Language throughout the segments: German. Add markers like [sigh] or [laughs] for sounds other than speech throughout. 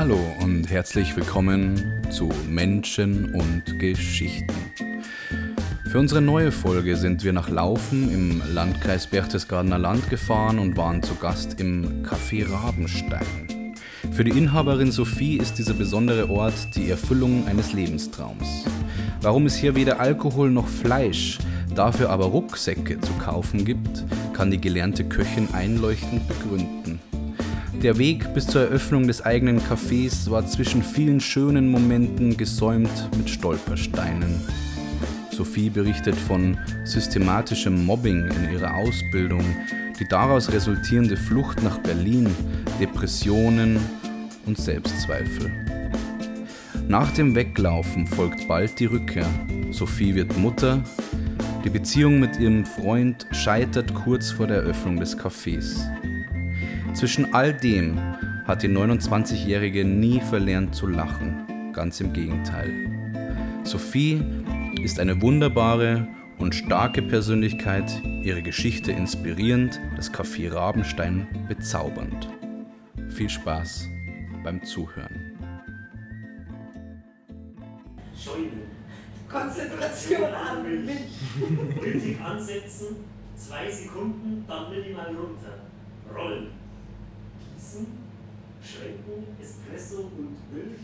Hallo und herzlich willkommen zu Menschen und Geschichten. Für unsere neue Folge sind wir nach Laufen im Landkreis Berchtesgadener Land gefahren und waren zu Gast im Café Rabenstein. Für die Inhaberin Sophie ist dieser besondere Ort die Erfüllung eines Lebenstraums. Warum es hier weder Alkohol noch Fleisch, dafür aber Rucksäcke zu kaufen gibt, kann die gelernte Köchin einleuchtend begründen. Der Weg bis zur Eröffnung des eigenen Cafés war zwischen vielen schönen Momenten gesäumt mit Stolpersteinen. Sophie berichtet von systematischem Mobbing in ihrer Ausbildung, die daraus resultierende Flucht nach Berlin, Depressionen und Selbstzweifel. Nach dem Weglaufen folgt bald die Rückkehr. Sophie wird Mutter. Die Beziehung mit ihrem Freund scheitert kurz vor der Eröffnung des Cafés. Zwischen all dem hat die 29-Jährige nie verlernt zu lachen. Ganz im Gegenteil. Sophie ist eine wunderbare und starke Persönlichkeit, ihre Geschichte inspirierend, das Café Rabenstein bezaubernd. Viel Spaß beim Zuhören. Scheune. Konzentration an mich. Richtig ansetzen, zwei Sekunden, dann minimal runter. Rollen. Gießen, schwenken, Espresso und Milch.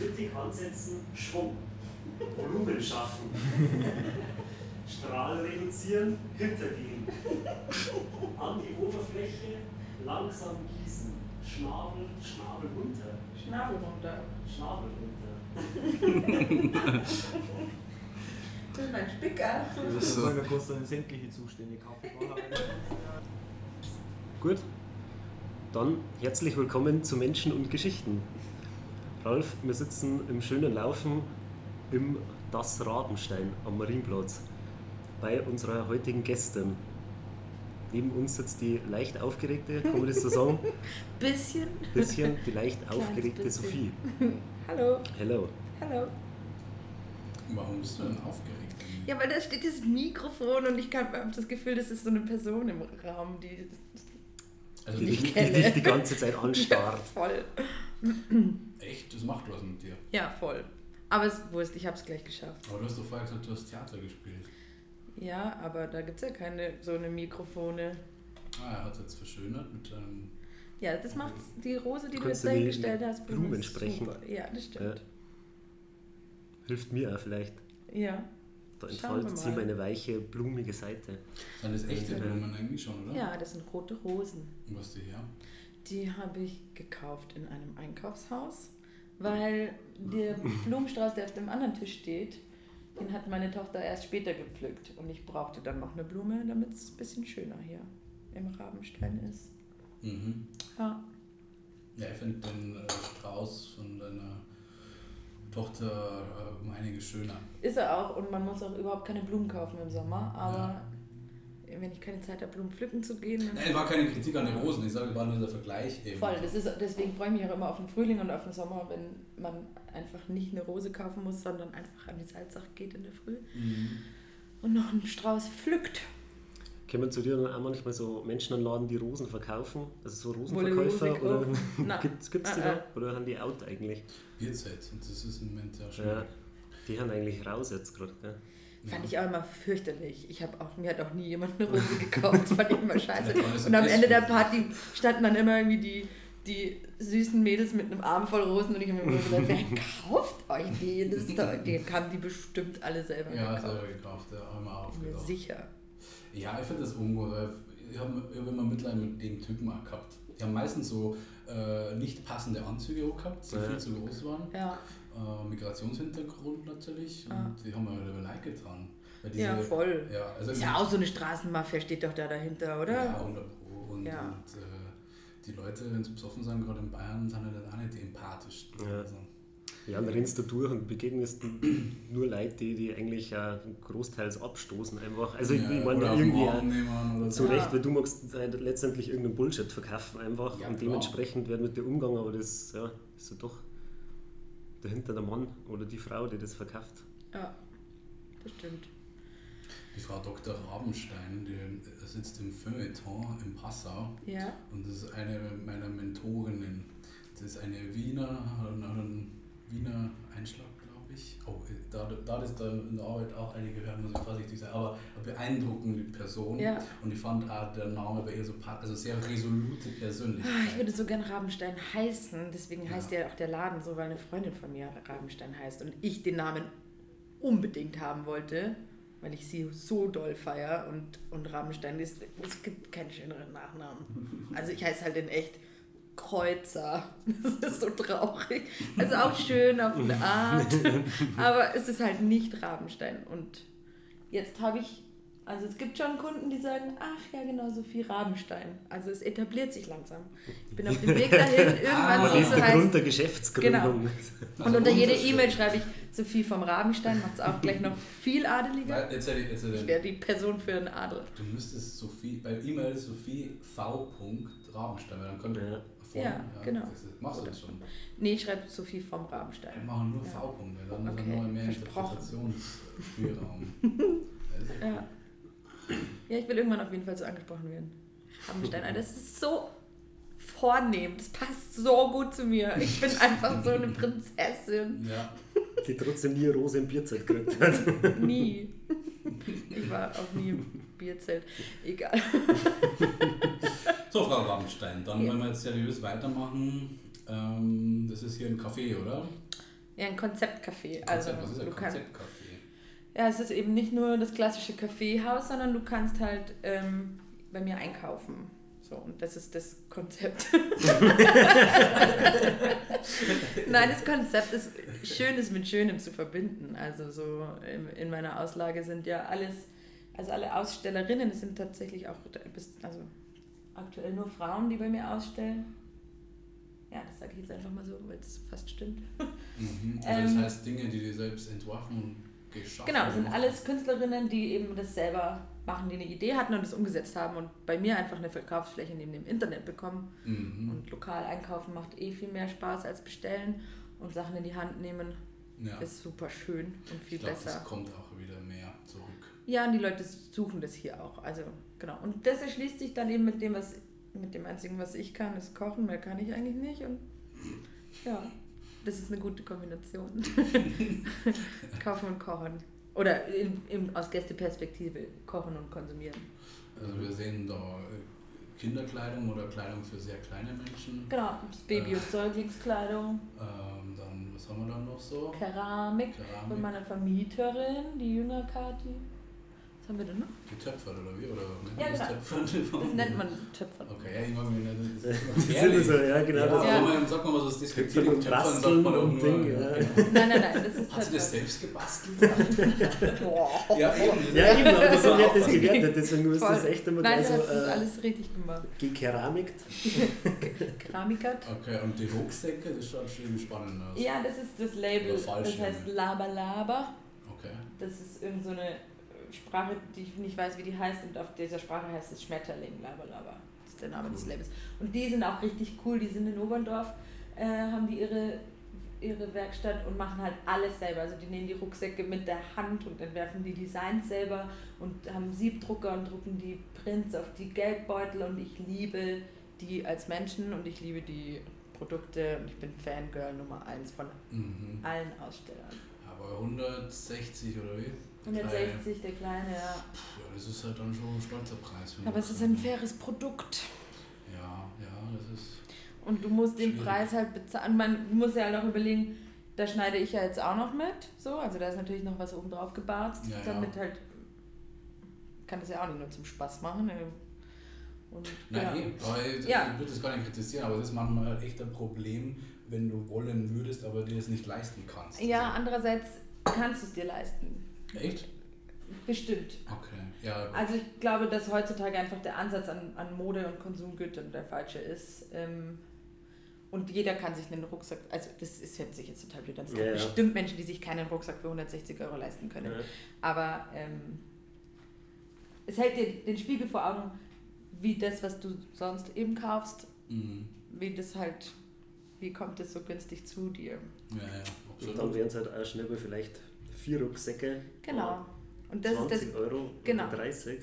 Mittig ansetzen, Schwung. Volumen schaffen. Strahl reduzieren, hintergehen. An die Oberfläche, langsam gießen. Schnabel, Schnabel runter. Schnabel runter. Schnabel runter. Das ist mein Spicker. Das ist so. kurz dann sämtliche Zustände Kaffee [laughs] Gut, dann herzlich willkommen zu Menschen und Geschichten. Ralf, wir sitzen im schönen Laufen im Das Rabenstein am Marienplatz bei unserer heutigen Gästin. Neben uns sitzt die leicht aufgeregte, kann man das so sagen? [laughs] Bisschen. Bisschen die [laughs] leicht Kleines aufgeregte bisschen. Sophie. [laughs] Hallo. Hello. Hallo. Warum bist du denn aufgeregt? Ja, weil da steht das Mikrofon und ich habe das Gefühl, das ist so eine Person im Raum, die. Also Die, Ich die, die kenne. dich die ganze Zeit [laughs] Ja, anstarrt. voll. echt, das macht was mit dir. Ja, voll. Aber es ist Wurst, ich habe es gleich geschafft. Aber du hast doch vorher gesagt, du hast Theater gespielt. Ja, aber da gibt es ja keine so eine Mikrofone. Ah, er hat es jetzt verschönert mit einem. Ja, das macht die Rose, die du Kannst jetzt du dahingestellt hast. Blumen sprechen? super. Ja, das stimmt. Hilft mir auch vielleicht. Ja. Da entfaltet sie meine weiche, blumige Seite. Sind das echte Ja. Blumen eigentlich schon, oder? Ja, das sind rote Rosen. Und was die her? Die habe ich gekauft in einem Einkaufshaus, weil der Blumenstrauß, der auf dem anderen Tisch steht, den hat meine Tochter erst später gepflückt. Und ich brauchte dann noch eine Blume, damit es ein bisschen schöner hier im Rabenstein ist. Mhm. Ja, Ja, ich finde den äh, Strauß von deiner Tochter äh, um einiges schöner. ist er auch. Und man muss auch überhaupt keine Blumen kaufen im Sommer. Aber wenn ich keine Zeit habe, Blumen pflücken zu gehen, Nein, war keine Kritik an den Rosen, ich sage, war nur der Vergleich eben. Voll, das ist, deswegen freue ich mich auch immer auf den Frühling und auf den Sommer, wenn man einfach nicht eine Rose kaufen muss, sondern einfach an die Salzach geht in der Früh Mhm. und noch einen Strauß pflückt. Kommen zu dir dann auch manchmal so Menschen an Laden, die Rosen verkaufen? Also so die Rose Rosenverkäufer? Oder [laughs] gibt es die Äh, da? Oder haben die out eigentlich? Bierzeit und das ist im Moment ja schon. Ja, die haben eigentlich raus jetzt gerade. Ja. Fand ich auch immer fürchterlich. Ich habe auch, mir hat auch nie jemand eine Rose gekauft, das fand ich immer [laughs] scheiße. Ja, Und am Ende der. Party standen dann immer irgendwie die, die süßen Mädels mit einem Arm voll Rosen und ich habe mir immer gesagt, wer [laughs] kauft euch die? Das ist doch, die haben die bestimmt alle selber Ja, gekauft. selber gekauft, ja, haben wir auch Bin mir aufgedacht. sicher. Ja, ich finde das ungut, weil ich habe hab immer Mitleid mit dem Typen auch gehabt. Die haben meistens so äh, nicht passende Anzüge auch gehabt, die Ja. viel zu groß waren. Ja, Äh, Migrationshintergrund natürlich Ah. und die haben mir halt leid getan. Weil diese, ja voll. Ja, also Ist ja auch so eine Straßenmafia, steht doch da dahinter, oder? Ja, 100 Pro. Und, Ja. und äh, die Leute, wenn sie besoffen sind, gerade in Bayern, sind halt auch nicht die empathischsten. Ja. Also, Ja, dann rennst du durch und begegnest [clears throat] nur Leute, die, die eigentlich ja großteils abstoßen einfach. Also ich, ja, ich meine irgendwie zu so. Ja. Recht, weil du magst halt letztendlich irgendeinen Bullshit verkaufen einfach Ja, und klar. dementsprechend wird mit dir umgegangen, aber das ja, ist ja doch dahinter der Mann oder die Frau, die das verkauft. Ja, das stimmt. Die Frau Dr. Rabenstein, die sitzt im Feuilleton in Passau Ja, und das ist eine meiner Mentorinnen. Das ist eine Wiener, Wiener Einschlag, glaube ich. Oh, da, da das da in der Arbeit auch einige hören, muss ich vorsichtig sein, aber eine beeindruckende Person. Ja. Und ich fand auch der Name bei ihr so, also sehr resolute Persönlichkeit. Ah, Ich würde so gern Rabenstein heißen, deswegen Ja. heißt ja auch der Laden so, weil eine Freundin von mir Rabenstein heißt und ich den Namen unbedingt haben wollte, weil ich sie so doll feier und, und Rabenstein ist, es gibt keinen schöneren Nachnamen. Also ich heiße halt in echt Kreuzer. [laughs] Das ist so traurig. Also auch schön auf eine Art, [laughs] aber es ist halt nicht Rabenstein. Und jetzt habe ich, also es gibt schon Kunden, die sagen, ach ja, genau, Sophie Rabenstein. Also es etabliert sich langsam. Ich bin auf dem Weg dahin, [laughs] irgendwann Ah, soll Das es ist so der Grund heißen. der Geschäftsgründung. Und Also unter jede. E-Mail schreibe ich Sophie vom Rabenstein, macht es auch gleich noch viel adeliger. Weil, jetzt, hätte ich- jetzt, Ich ich- wäre die Person für einen Adel. Du müsstest Sophie, bei E-Mail Sophie V. Rabenstein, weil dann könnte Ja. Von, Ja, genau. Das ist, machst du das schon? Nee, ich schreibe Sophie vom Wir Rabenstein. machen nur Ja. V-Punkte, dann Okay, ist dann noch mehr. Interpretationsspielraum. [laughs] Ja. ja, ich will irgendwann auf jeden Fall so angesprochen werden. Rabenstein, Alter, das ist so vornehm, das passt so gut zu mir. Ich bin [laughs] einfach so eine Prinzessin. ja. Die trotzdem nie Rose im Bierzelt gekriegt hat. [laughs] Nie. Ich war auch nie Bierzelt. Egal. [laughs] So, Frau Rabenstein, dann Ja. wollen wir jetzt seriös weitermachen. Ähm, das ist hier ein Café, oder? Ja, ein Konzeptcafé. Also, Konzept, was ist ein du kannst, Konzeptcafé? ja, es ist eben nicht nur das klassische Kaffeehaus, sondern du kannst halt ähm, bei mir einkaufen. So, und das ist das Konzept. [laughs] Nein, das Konzept ist, Schönes mit Schönem zu verbinden. Also so in, in meiner Auslage sind ja alles, also alle Ausstellerinnen, es sind tatsächlich auch, also aktuell nur Frauen, die bei mir ausstellen. Ja, das sage ich jetzt einfach mal so, weil es fast stimmt. [laughs] Mhm. Also das Ähm, heißt Dinge, die die selbst entworfen und geschaffen Genau, es sind alles Künstlerinnen, die eben das selber machen, die eine Idee hatten und das umgesetzt haben und bei mir einfach eine Verkaufsfläche neben dem Internet bekommen. Mhm. Und lokal einkaufen macht eh viel mehr Spaß als bestellen und Sachen in die Hand nehmen ja. ist super schön und viel ich glaube, besser. es kommt auch wieder mehr zurück. Ja, und die Leute suchen das hier auch. Also genau. Und das erschließt sich dann eben mit dem, was mit dem einzigen, was ich kann, ist kochen. Mehr kann ich eigentlich nicht. Und ja, das ist eine gute Kombination. [laughs] Kaufen und kochen. Oder in, in, aus Gästeperspektive kochen und konsumieren. Also wir sehen da äh, Kinderkleidung oder Kleidung für sehr kleine Menschen. Genau, Baby- und Säuglingskleidung, Ähm, dann, was haben wir dann noch so? Keramik von Keramik. meiner Vermieterin, die jüngere Kati. Was haben wir denn noch? Getöpfert oder wie? Oder nennt Ja, man das genau. Töpfern? Das nennt man Töpfern. Okay, ja, ich mag mich nicht. Das ist [laughs] Das ist so, ja, genau. Ja, das Ja. man sagt man mal so, das Töpfern und basteln und Ding, ja. Nein, nein, nein, das ist Hat sie das Töpfern. selbst gebastelt? [laughs] Boah. ja, eben. Ja, eben, aber so wird das gewertet, deswegen muss Voll. das echt immer Nein, gleich du so hast das äh, alles richtig gemacht. gekeramikt. Keramikert. [laughs] Okay, und die Rucksäcke, das schaut schon spannend aus. Ja, das ist das Label. Das heißt Laber Laber. Okay. Das ist irgend so eine Sprache, die ich nicht weiß, wie die heißt. Und auf dieser Sprache heißt es Schmetterling Laber. Das ist der Name des Cool. Labels. Und die sind auch richtig cool. Die sind in Oberndorf, äh, haben die ihre, ihre Werkstatt und machen halt alles selber. Also die nehmen die Rucksäcke mit der Hand und entwerfen die Designs selber und haben Siebdrucker und drucken die Prints auf die Geldbeutel. Und ich liebe die als Menschen und ich liebe die Produkte und ich bin Fangirl Nummer eins von Mhm. allen Ausstellern. Aber 160 oder wie? 160, der kleine, ja. Ja, das ist halt dann schon ein stolzer Preis. Aber es ist ein faires Produkt. Ja, ja, das ist. Und du musst den Schwierig. Preis halt bezahlen. Man muss ja auch überlegen, da schneide ich ja jetzt auch noch mit. So, also da ist natürlich noch was oben drauf gebarzt. Ja, ja. damit halt. Kann das ja auch nicht nur zum Spaß machen. Und, Nein, genau. eh, aber ich, Ja. ich würde das gar nicht kritisieren, aber das ist manchmal halt echt ein Problem, wenn du wollen würdest, aber dir es nicht leisten kannst. Ja, andererseits kannst du es dir leisten. Echt? Bestimmt. Okay. Ja, gut. Also ich glaube, dass heutzutage einfach der Ansatz an, an Mode und Konsumgütern der falsche ist. Ähm, und jeder kann sich einen Rucksack, also das ist hört sich jetzt total blöd an. Es gibt bestimmt Menschen, die sich keinen Rucksack für 160 Euro leisten können. Ja. Aber ähm, es hält dir den Spiegel vor Augen, wie das, was du sonst eben kaufst, Mhm. wie das halt, wie kommt das so günstig zu dir. Ja, ja, Und dann wären es halt auch schnell vielleicht vier Rucksäcke. Genau. Und das 20 ist das, Euro genau. oder 30.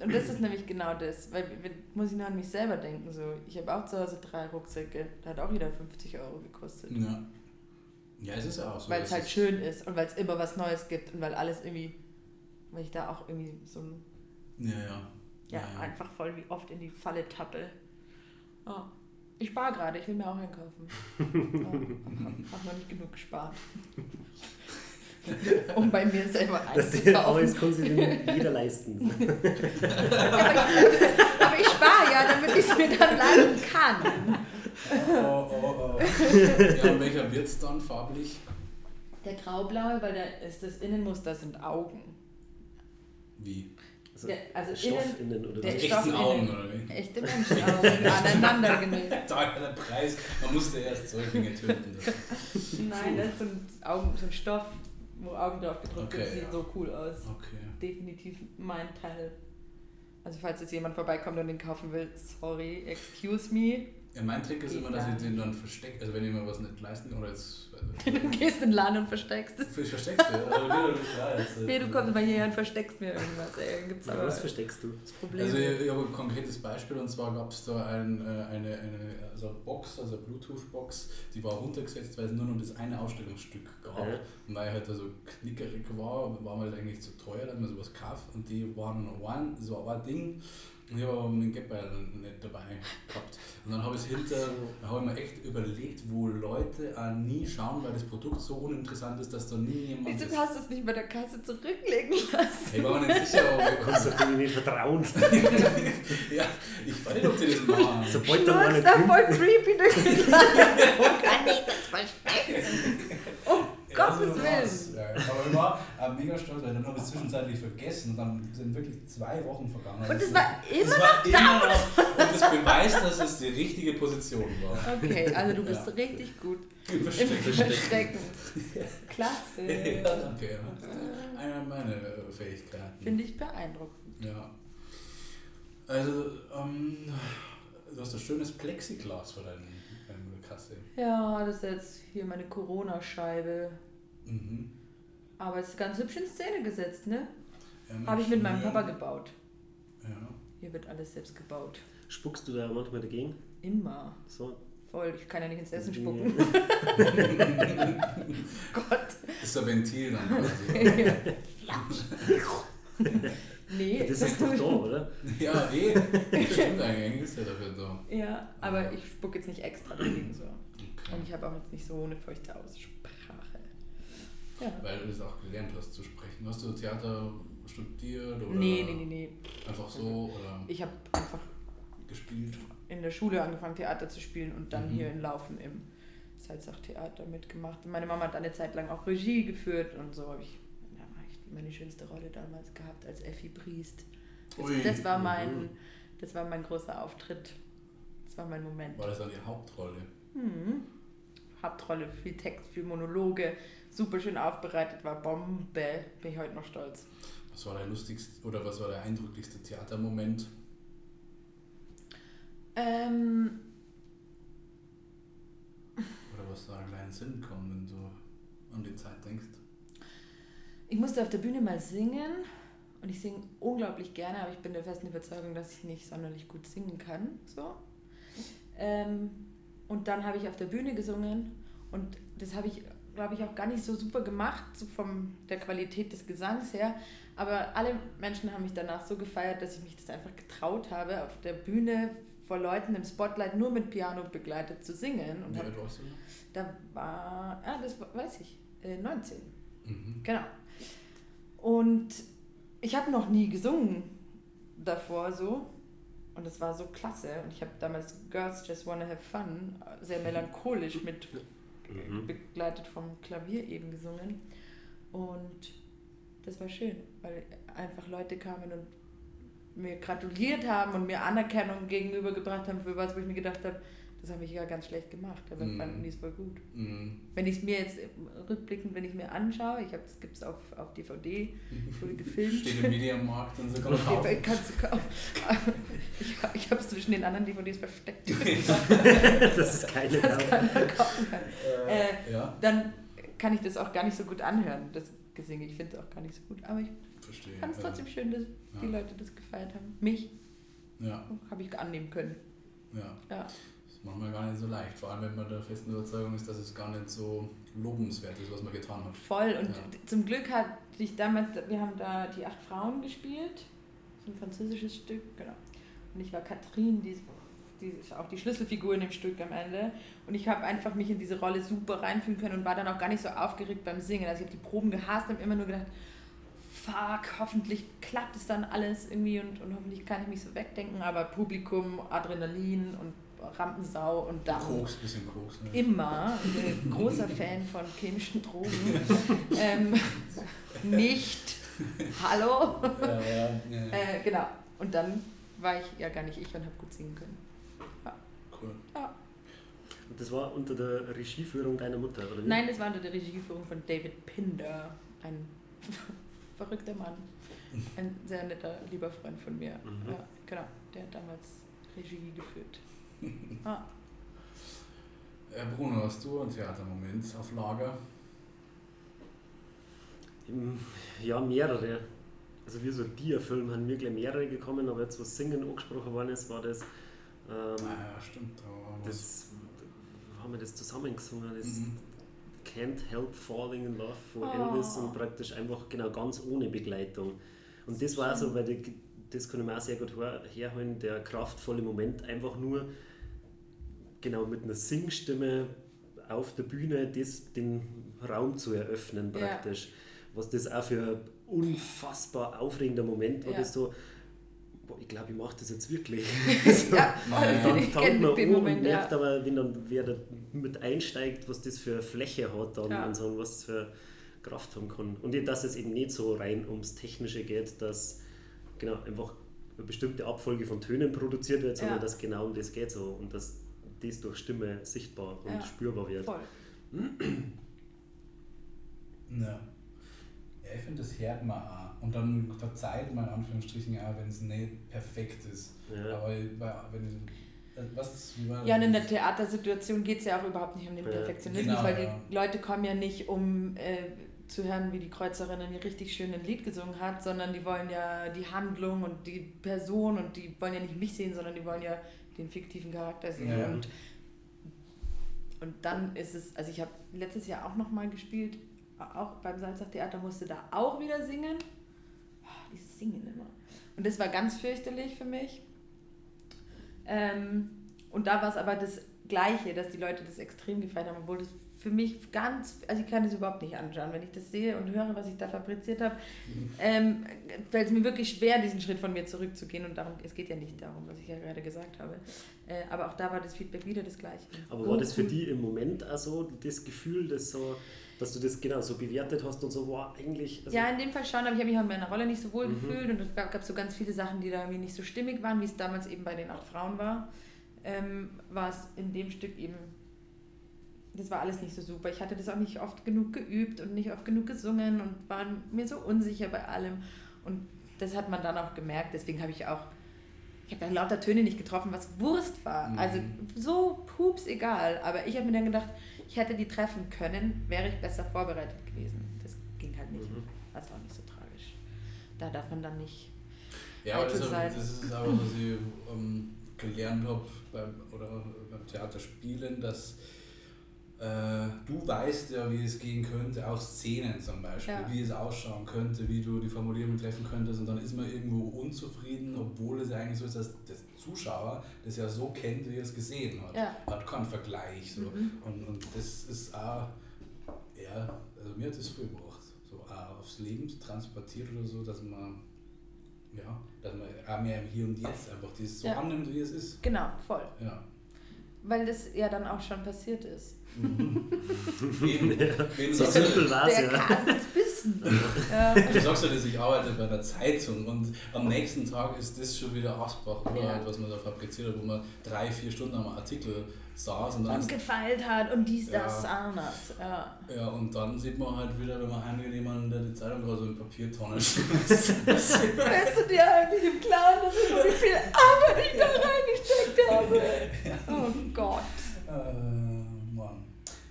und das ist nämlich genau das, weil muss ich nur an mich selber denken. So. Ich habe auch zu Hause drei Rucksäcke, da hat auch jeder 50 Euro gekostet. Ja. Ja, es ist ja auch so. weil es halt ist- schön ist und weil es immer was Neues gibt und weil alles irgendwie, weil ich da auch irgendwie so ein, Ja, ja. ja, einfach voll wie oft in die Falle tappel. Ja. Ich spare gerade, ich will mir auch einkaufen. Ja, [laughs] hab noch nicht genug gespart. [laughs] [laughs] um bei mir selber einzukaufen. das kann sich jeder leisten. [laughs] Aber ich spare ja, damit ich es mir dann leisten kann. Oh, oh, oh. ja, und welcher wird es dann farblich? Der graublaue, weil da ist das Innenmuster sind Augen. Wie? Also Der, also Stoff innen, innen oder der was? Stoff Echten Augen, oder wie? echte Menschenaugen [laughs] aneinander genäht. Da der Preis. Man musste erst Säuglinge töten. Das. Nein, das ein, Augen, so ein Stoff, wo Augen drauf gedruckt Okay, sind. Sieht ja. so cool aus. Okay. Definitiv mein Teil. Also falls jetzt jemand vorbeikommt und den kaufen will, sorry, excuse me. Ja, mein Trick ist immer, dass ich den dann verstecke. Also wenn ich mir was nicht leisten kann, oder jetzt. [laughs] Du gehst in den Laden und versteckst es. Ich versteck's dir. Also, wieder nicht klar, jetzt, Nee, du kommst mal hierher und versteckst mir irgendwas. Ey, gibt's Ja, aber was versteckst du? das Problem. Also ich, ich habe ein konkretes Beispiel und zwar gab es da ein, äh, eine, eine also eine Box, also eine Bluetooth-Box, die war runtergesetzt, weil es nur noch das eine Ausstellungsstück gab. Ja. Und weil ich halt also knickerig war, war mir das eigentlich zu teuer, dass man sowas kauft und die waren nur ein, das war ein Ding ich habe aber meinen Geldbeutel nicht dabei gehabt. Und dann habe ich es hinter, da habe ich mir echt überlegt, wo Leute auch nie schauen, weil das Produkt so uninteressant ist, dass da nie jemand Wieso ist. hast du es nicht bei der Kasse zurücklegen lassen? Ich war mir nicht sicher, ob [laughs] Kannst du denen nicht vertrauen? [laughs] ja, ich weiß nicht, ob die das machen. Sobald einer da voll creepy durch den Laden. Wo kann ich das verstecken? Ja, Gottes. Willen. Ja, aber ich war äh, mega stolz, weil dann habe ich es zwischenzeitlich vergessen und dann sind wirklich zwei Wochen vergangen. Und das war es immer war immer noch und das beweist, dass es die richtige Position war. Okay, also du bist Ja. richtig gut Im im Versteck. Verstecken. Klasse. [laughs] Ja, danke. Ja. Eine meiner äh, Fähigkeiten. Finde ich beeindruckend. Ja. Also, ähm, du hast ein schönes Plexiglas vor deiner Kasse. Ja, das ist jetzt hier meine Corona-Scheibe. Mhm. Aber es ist ganz hübsch in Szene gesetzt, ne? Ja, Habe ich mit meinem Papa gebaut. Ja. Hier wird alles selbst gebaut. spuckst du da manchmal dagegen? Immer. So. Voll, ich kann ja nicht ins Essen Ja. spucken. [laughs] Gott. Das ist ein Ventil dann [laughs] quasi. nee. Das ist doch da, oder? ja, eh. Stimmt eigentlich, eigentlich ist der dafür da. Ja, aber ich spucke jetzt nicht extra dagegen so. Okay. Und ich habe auch jetzt nicht so eine feuchte Aussprache. Ja. Weil du es auch gelernt hast zu sprechen. Hast du Theater studiert oder Nee, nee, nee, nee. einfach so oder Ich habe einfach gespielt? in der Schule angefangen, Theater zu spielen und dann Mhm. hier in Laufen im Salzach-Theater mitgemacht. Meine Mama hat eine Zeit lang auch Regie geführt und so habe ich ja, echt meine schönste Rolle damals gehabt als Effi Briest. Das, das, war mein, Mhm. das war mein großer Auftritt. Das war mein Moment. War das dann die Hauptrolle? Mhm. Hauptrolle, viel Text, viel Monologe, super schön aufbereitet, war Bombe. Bin ich heute noch stolz. Was war der lustigste oder was war der eindrücklichste Theatermoment? Ähm, Oder was da gleich in den Sinn kommt, wenn du an die Zeit denkst? Ich musste auf der Bühne mal singen und ich singe unglaublich gerne, aber ich bin der festen Überzeugung, dass ich nicht sonderlich gut singen kann. So. Ähm, und dann habe ich auf der Bühne gesungen und das habe ich, glaube ich, auch gar nicht so super gemacht, so von der Qualität des Gesangs her. Aber alle Menschen haben mich danach so gefeiert, dass ich mich das einfach getraut habe, auf der Bühne vor Leuten im Spotlight nur mit Piano begleitet zu singen. Und Wie hab, du? da war, ah, das weiß ich, äh, 19. Mhm. Genau. Und ich habe noch nie gesungen davor so. Und es war so klasse. Und ich habe damals Girls Just Wanna Have Fun sehr [laughs] melancholisch mit Mhm. begleitet vom Klavier eben gesungen. Und das war schön, weil einfach Leute kamen und mir gratuliert haben und mir Anerkennung gegenübergebracht haben für was, wo ich mir gedacht habe, das habe ich ja ganz schlecht gemacht, aber Mhm. fanden die es voll gut. Mhm. Wenn ich es mir jetzt rückblickend, wenn ich mir anschaue, ich habe das gibt es auf, auf DVD, [laughs] wurde gefilmt. Steht im Mediamarkt und so kann man [laughs] Ich, kaufen. kannst du kaufen. [laughs] ich ich habe es zwischen den anderen DVDs versteckt, das ist keine dass Dauer. keiner kaufen kann. Äh, ja, Dann kann ich das auch gar nicht so gut anhören, das Gesinge. Ich finde es auch gar nicht so gut, aber ich fand es trotzdem schön, dass die ja. Leute das gefeiert haben. Mich Ja, habe ich annehmen können. ja. Ja. Manchmal gar nicht so leicht. Vor allem, wenn man der festen Überzeugung ist, dass es gar nicht so lobenswert ist, was man getan hat. Voll. Und Ja. zum Glück hatte ich damals, wir haben da die acht Frauen gespielt. So ein französisches Stück, genau. Und ich war Katrin, die, die ist auch die Schlüsselfigur in dem Stück am Ende. Und ich habe einfach mich in diese Rolle super reinfühlen können und war dann auch gar nicht so aufgeregt beim Singen. Also ich habe die Proben gehasst und habe immer nur gedacht, fuck, hoffentlich klappt es dann alles irgendwie und, und hoffentlich kann ich mich so wegdenken. Aber Publikum, Adrenalin und Rampensau und dann Koks, bisschen Koks. Ne? immer ein großer Fan von chemischen Drogen. [laughs] ähm, nicht. Hallo? Ja, ja, ja. Äh, genau. Und dann war ich ja gar nicht ich und habe gut singen können. Cool. Und das war unter der Regieführung deiner Mutter, oder wie? Nein, das war unter der Regieführung von David Pinder, ein [laughs] verrückter Mann. [laughs] Ein sehr netter, lieber Freund von mir. Mhm. Ja, genau. Der hat damals Regie geführt. Ah. Äh, Bruno, hast du einen Theatermoment auf Lager? Ja, mehrere. Also wie so ein Dia-Film haben mir gleich mehrere gekommen, aber jetzt was Singen angesprochen worden ist, war das, ähm, Ah, ja, stimmt. Da das haben wir das zusammengesungen, das Mhm. Can't Help Falling in Love von Oh. Elvis und praktisch einfach genau ganz ohne Begleitung. Und das war so, weil die, das kann ich mir auch sehr gut her- herholen, der kraftvolle Moment einfach nur genau mit einer Singstimme auf der Bühne das, den Raum zu eröffnen Ja. praktisch. Was das auch für ein unfassbar aufregender Moment war, Ja. das so, boah, ich glaube, ich mache das jetzt wirklich. [laughs] [laughs] ja, Ja. dann ich fängt man den an und Moment. merkt Ja. aber, wenn dann wer da mit einsteigt, was das für eine Fläche hat dann Ja. und so und was das für Kraft haben kann. Und dass es eben nicht so rein ums Technische geht, dass genau einfach eine bestimmte Abfolge von Tönen produziert wird, sondern Ja. dass genau um das geht so und dass das durch Stimme sichtbar und Ja. spürbar wird. Voll. Ja. Ja, ich finde, das hört man auch. Und dann verzeiht man in Anführungsstrichen auch, wenn es nicht perfekt ist. Ja. Aber wenn ich, äh, was, Ja, und in der Theatersituation geht es ja auch überhaupt nicht um den Ja, Perfektionismus, genau, weil ja. die Leute kommen ja nicht, um äh, zu hören, wie die Kreuzerin ein richtig schönes Lied gesungen hat, sondern die wollen ja die Handlung und die Person und die wollen ja nicht mich sehen, sondern die wollen ja den fiktiven Charakter sehen. Ja. Und, und dann ist es, also ich habe letztes Jahr auch nochmal gespielt, auch beim Salzach Theater musste da auch wieder singen. Ah, Dieses Singen immer. Und das war ganz fürchterlich für mich. Ähm, und da war es aber das Gleiche, dass die Leute das extrem gefeiert haben, obwohl das für mich ganz, also ich kann das überhaupt nicht anschauen. Wenn ich das sehe und höre, was ich da fabriziert habe, ähm, fällt es mir wirklich schwer, diesen Schritt von mir zurückzugehen. Und darum, es geht ja nicht darum, was ich ja gerade gesagt habe. Äh, aber auch da war das Feedback wieder das Gleiche. Aber war das für die im Moment auch so, das Gefühl, dass, so, dass du das genau so bewertet hast und so, wow, eigentlich. also- Ja, in dem Fall schon, aber ich habe mich auch in meiner Rolle nicht so wohl Mhm. gefühlt und es gab, gab so ganz viele Sachen, die da irgendwie nicht so stimmig waren, wie es damals eben bei den acht Frauen war. Ähm, war es in dem Stück eben, das war alles nicht so super. Ich hatte das auch nicht oft genug geübt und nicht oft genug gesungen und war mir so unsicher bei allem. Und das hat man dann auch gemerkt, deswegen habe ich auch, ich habe dann lauter Töne nicht getroffen, was Wurst war. Mhm. Also so pups egal. Aber ich habe mir dann gedacht, ich hätte die treffen können, wäre ich besser vorbereitet gewesen. Das ging halt nicht. Mhm. Das war nicht so tragisch. Da darf man dann nicht. Ja, aber das, ist- das ist aber, was ich ähm, gelernt habe beim, oder beim Theaterspielen, dass du weißt ja, wie es gehen könnte, aus Szenen zum Beispiel, Ja. wie es ausschauen könnte, wie du die Formulierung treffen könntest und dann ist man irgendwo unzufrieden, obwohl es ja eigentlich so ist, dass der Zuschauer das ja so kennt, wie er es gesehen hat. Ja. Hat keinen Vergleich. So. Mhm. Und, und das ist auch, ja, also mir hat das viel gebracht, so auch aufs Leben transportiert oder so, dass man, ja, dass man auch mehr im Hier und Jetzt einfach dieses so Ja. annimmt, wie es ist. Genau, voll. Ja. Weil das ja dann auch schon passiert ist. Wem, [laughs] wem So simpel war es ja. Bissen. du sagst ja, dass ich arbeite bei der Zeitung und am nächsten Tag ist das schon wieder Asbach, Ja. was man da fabriziert hat, wo man drei, vier Stunden am Artikel saß und dann Und gefeilt hat und dies, das, Ja. anders. Ja. Ja, und dann sieht man halt wieder, wenn man heimgeht, jemanden, der die Zeitung gerade so in Papiertonne [laughs] schmeißt. Bist du dir eigentlich im Klaren, dass ich wie viel Arbeit ich da reingesteckt habe? [laughs] Oh Gott. äh.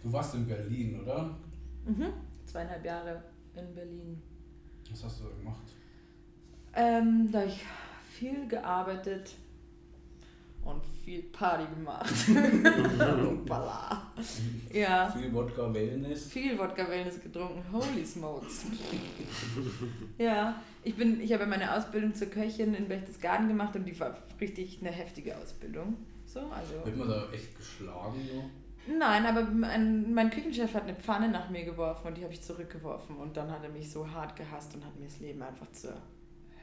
Du warst in Berlin, oder? Mhm. Zweieinhalb Jahre in Berlin. Was hast du da gemacht? Ähm, da habe ich viel gearbeitet und viel Party gemacht. [laughs] und Balla. [laughs] Ja. Viel Wodka Wellness. Viel Wodka Wellness getrunken. Holy smokes. ja, ich bin, ich habe meine Ausbildung zur Köchin in Berchtesgaden gemacht und die war richtig eine heftige Ausbildung. So, also. Wird man da echt geschlagen so? Nein, aber mein, mein Küchenchef hat eine Pfanne nach mir geworfen und die habe ich zurückgeworfen und dann hat er mich so hart gehasst und hat mir das Leben einfach zur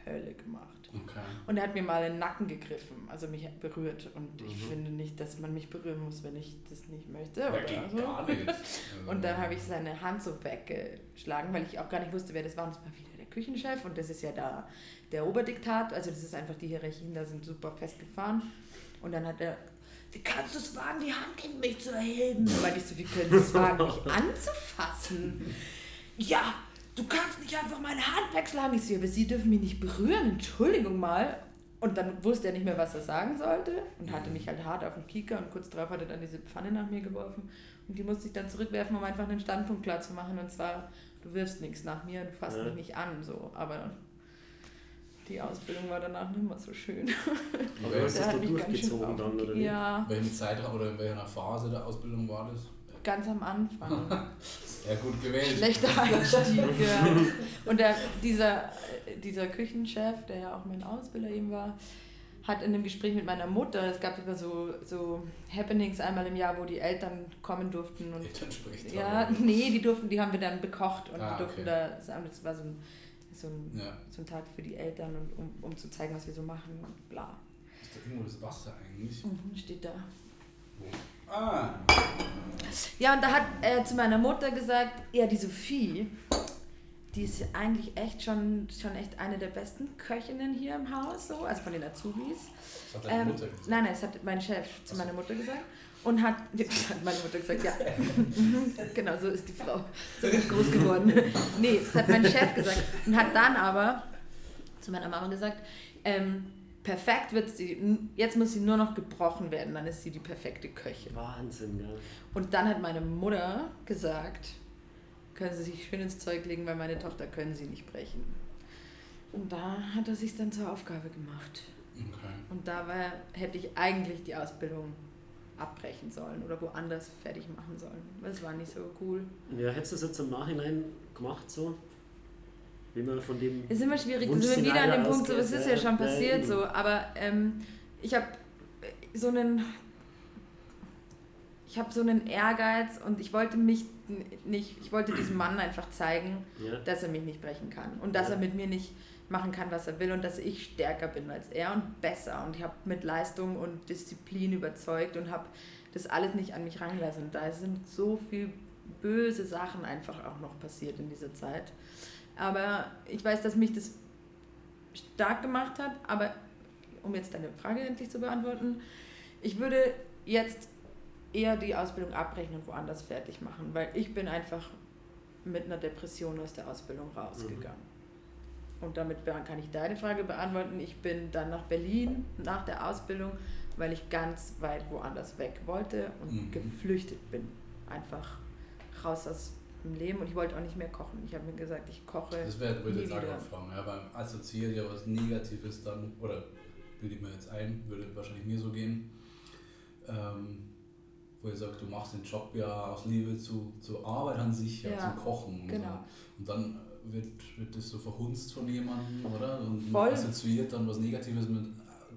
Hölle gemacht. Okay. Und er hat mir mal in den Nacken gegriffen, also mich berührt. Und ich Mhm. finde nicht, dass man mich berühren muss, wenn ich das nicht möchte. Ja, oder geht so. gar nicht. Also, [laughs] Und dann habe ich seine Hand so weggeschlagen, weil ich auch gar nicht wusste, wer das war. Und das war wieder der Küchenchef und das ist ja da der Oberdiktat. Also das ist einfach, die Hierarchien da sind super festgefahren. Und dann hat er, kannst du es wagen, die Hand gegen mich zu erheben? Weil ich so, wie können Sie es wagen, mich [laughs] anzufassen? Ja, du kannst nicht einfach meine Hand wegschlagen. Ich so, aber Sie dürfen mich nicht berühren, Entschuldigung mal. Und dann wusste er nicht mehr, was er sagen sollte und hatte mich halt hart auf den Kieker und kurz darauf hat er dann diese Pfanne nach mir geworfen und die musste ich dann zurückwerfen, um einfach einen Standpunkt klar zu machen und zwar, du wirfst nichts nach mir, du fasst Ja. mich nicht an, so, aber die Ausbildung war danach nicht mehr so schön. Aber du hast Der das hat da mich ganz schön durchgezogen dann, oder wie? Ja, Welchen Zeitraum oder in welcher Phase der Ausbildung war das? ganz am Anfang. [laughs] Sehr gut gewählt. Schlechter [laughs] Einstieg, ja. Und der, dieser, dieser Küchenchef, der ja auch mein Ausbilder eben war, hat in einem Gespräch mit meiner Mutter, es gab immer so, so Happenings einmal im Jahr, wo die Eltern kommen durften und Eltern spricht ja, nee, die durften, die haben wir dann bekocht und Ah, die durften okay. da, das war so ein, so, ein, Ja. so ein Tag für die Eltern und um, um zu zeigen, was wir so machen und bla. Ist da irgendwo das Wasser eigentlich? Mhm, steht da. Ah, Ja, und da hat er zu meiner Mutter gesagt, ja, die Sophie, die ist eigentlich echt schon, schon echt eine der besten Köchinnen hier im Haus, so, also von den Azubis. das hat deine Ähm, Mutter gesagt. nein, nein, das hat mein Chef zu so. meiner Mutter gesagt. Und hat, [laughs] das hat meine Mutter gesagt, ja. [laughs] Genau, so ist die Frau. So ist groß geworden. Nee, das hat mein Chef gesagt. Und hat dann aber zu meiner Mama gesagt, ähm, perfekt wird sie, jetzt muss sie nur noch gebrochen werden, dann ist sie die perfekte Köchin. Wahnsinn, ja. Und dann hat meine Mutter gesagt, können Sie sich schön ins Zeug legen, weil meine Tochter können Sie nicht brechen. Und da hat er sich dann zur Aufgabe gemacht. Okay. Und da war, hätte ich eigentlich die Ausbildung abbrechen sollen oder woanders fertig machen sollen. Das war nicht so cool. Ja, hättest du das jetzt im Nachhinein gemacht so? Wie man von dem... Es ist immer schwierig, da sind wir wieder an dem Punkt, so, es ist ja, ja schon ja, passiert eben. so, aber ähm, ich habe so einen ich habe so einen Ehrgeiz und ich wollte mich nicht, ich wollte diesem Mann einfach zeigen, Ja. dass er mich nicht brechen kann und dass Ja. er mit mir nicht machen kann, was er will und dass ich stärker bin als er und besser und ich habe mit Leistung und Disziplin überzeugt und habe das alles nicht an mich rangelassen und da sind so viel böse Sachen einfach auch noch passiert in dieser Zeit. Aber ich weiß, dass mich das stark gemacht hat, aber um jetzt deine Frage endlich zu beantworten, ich würde jetzt eher die Ausbildung abbrechen und woanders fertig machen, weil ich bin einfach mit einer Depression aus der Ausbildung rausgegangen. Und damit kann ich deine Frage beantworten. Ich bin dann nach Berlin nach der Ausbildung, weil ich ganz weit woanders weg wollte und Mhm. geflüchtet bin. Einfach raus aus dem Leben und ich wollte auch nicht mehr kochen. Ich habe mir gesagt, ich koche Das wäre, würde ich fragen. Ja, beim Assoziiert ja was Negatives dann, oder bilde ich mir jetzt ein, würde wahrscheinlich mir so gehen, ähm, wo ihr sagt, du machst den Job ja aus Liebe zu, zur Arbeit an sich, ja, Ja, zum Kochen. Und, genau. so. und dann wird, wird das so verhunzt von jemandem, oder? Und Voll. man assoziiert dann was Negatives mit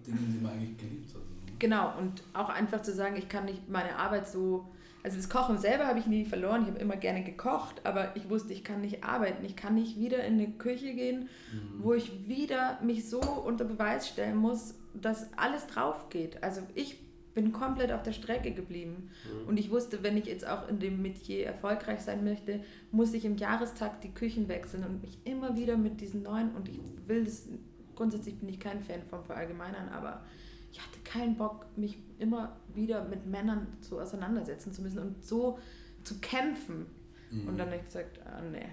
Dingen, die man eigentlich geliebt hat. Genau, und auch einfach zu sagen, ich kann nicht meine Arbeit so. Also das Kochen selber habe ich nie verloren. Ich habe immer gerne gekocht, aber ich wusste, ich kann nicht arbeiten. Ich kann nicht wieder in eine Küche gehen, Mhm. wo ich wieder mich so unter Beweis stellen muss, dass alles drauf geht. Also ich bin komplett auf der Strecke geblieben. Mhm. Und ich wusste, wenn ich jetzt auch in dem Metier erfolgreich sein möchte, muss ich im Jahrestag die Küchen wechseln und mich immer wieder mit diesen neuen, und ich will das, grundsätzlich bin ich kein Fan vom Verallgemeinern, aber ich hatte keinen Bock, mich immer wieder mit Männern so auseinandersetzen zu müssen und so zu kämpfen. Mhm. Und dann habe ich gesagt, ah, nee,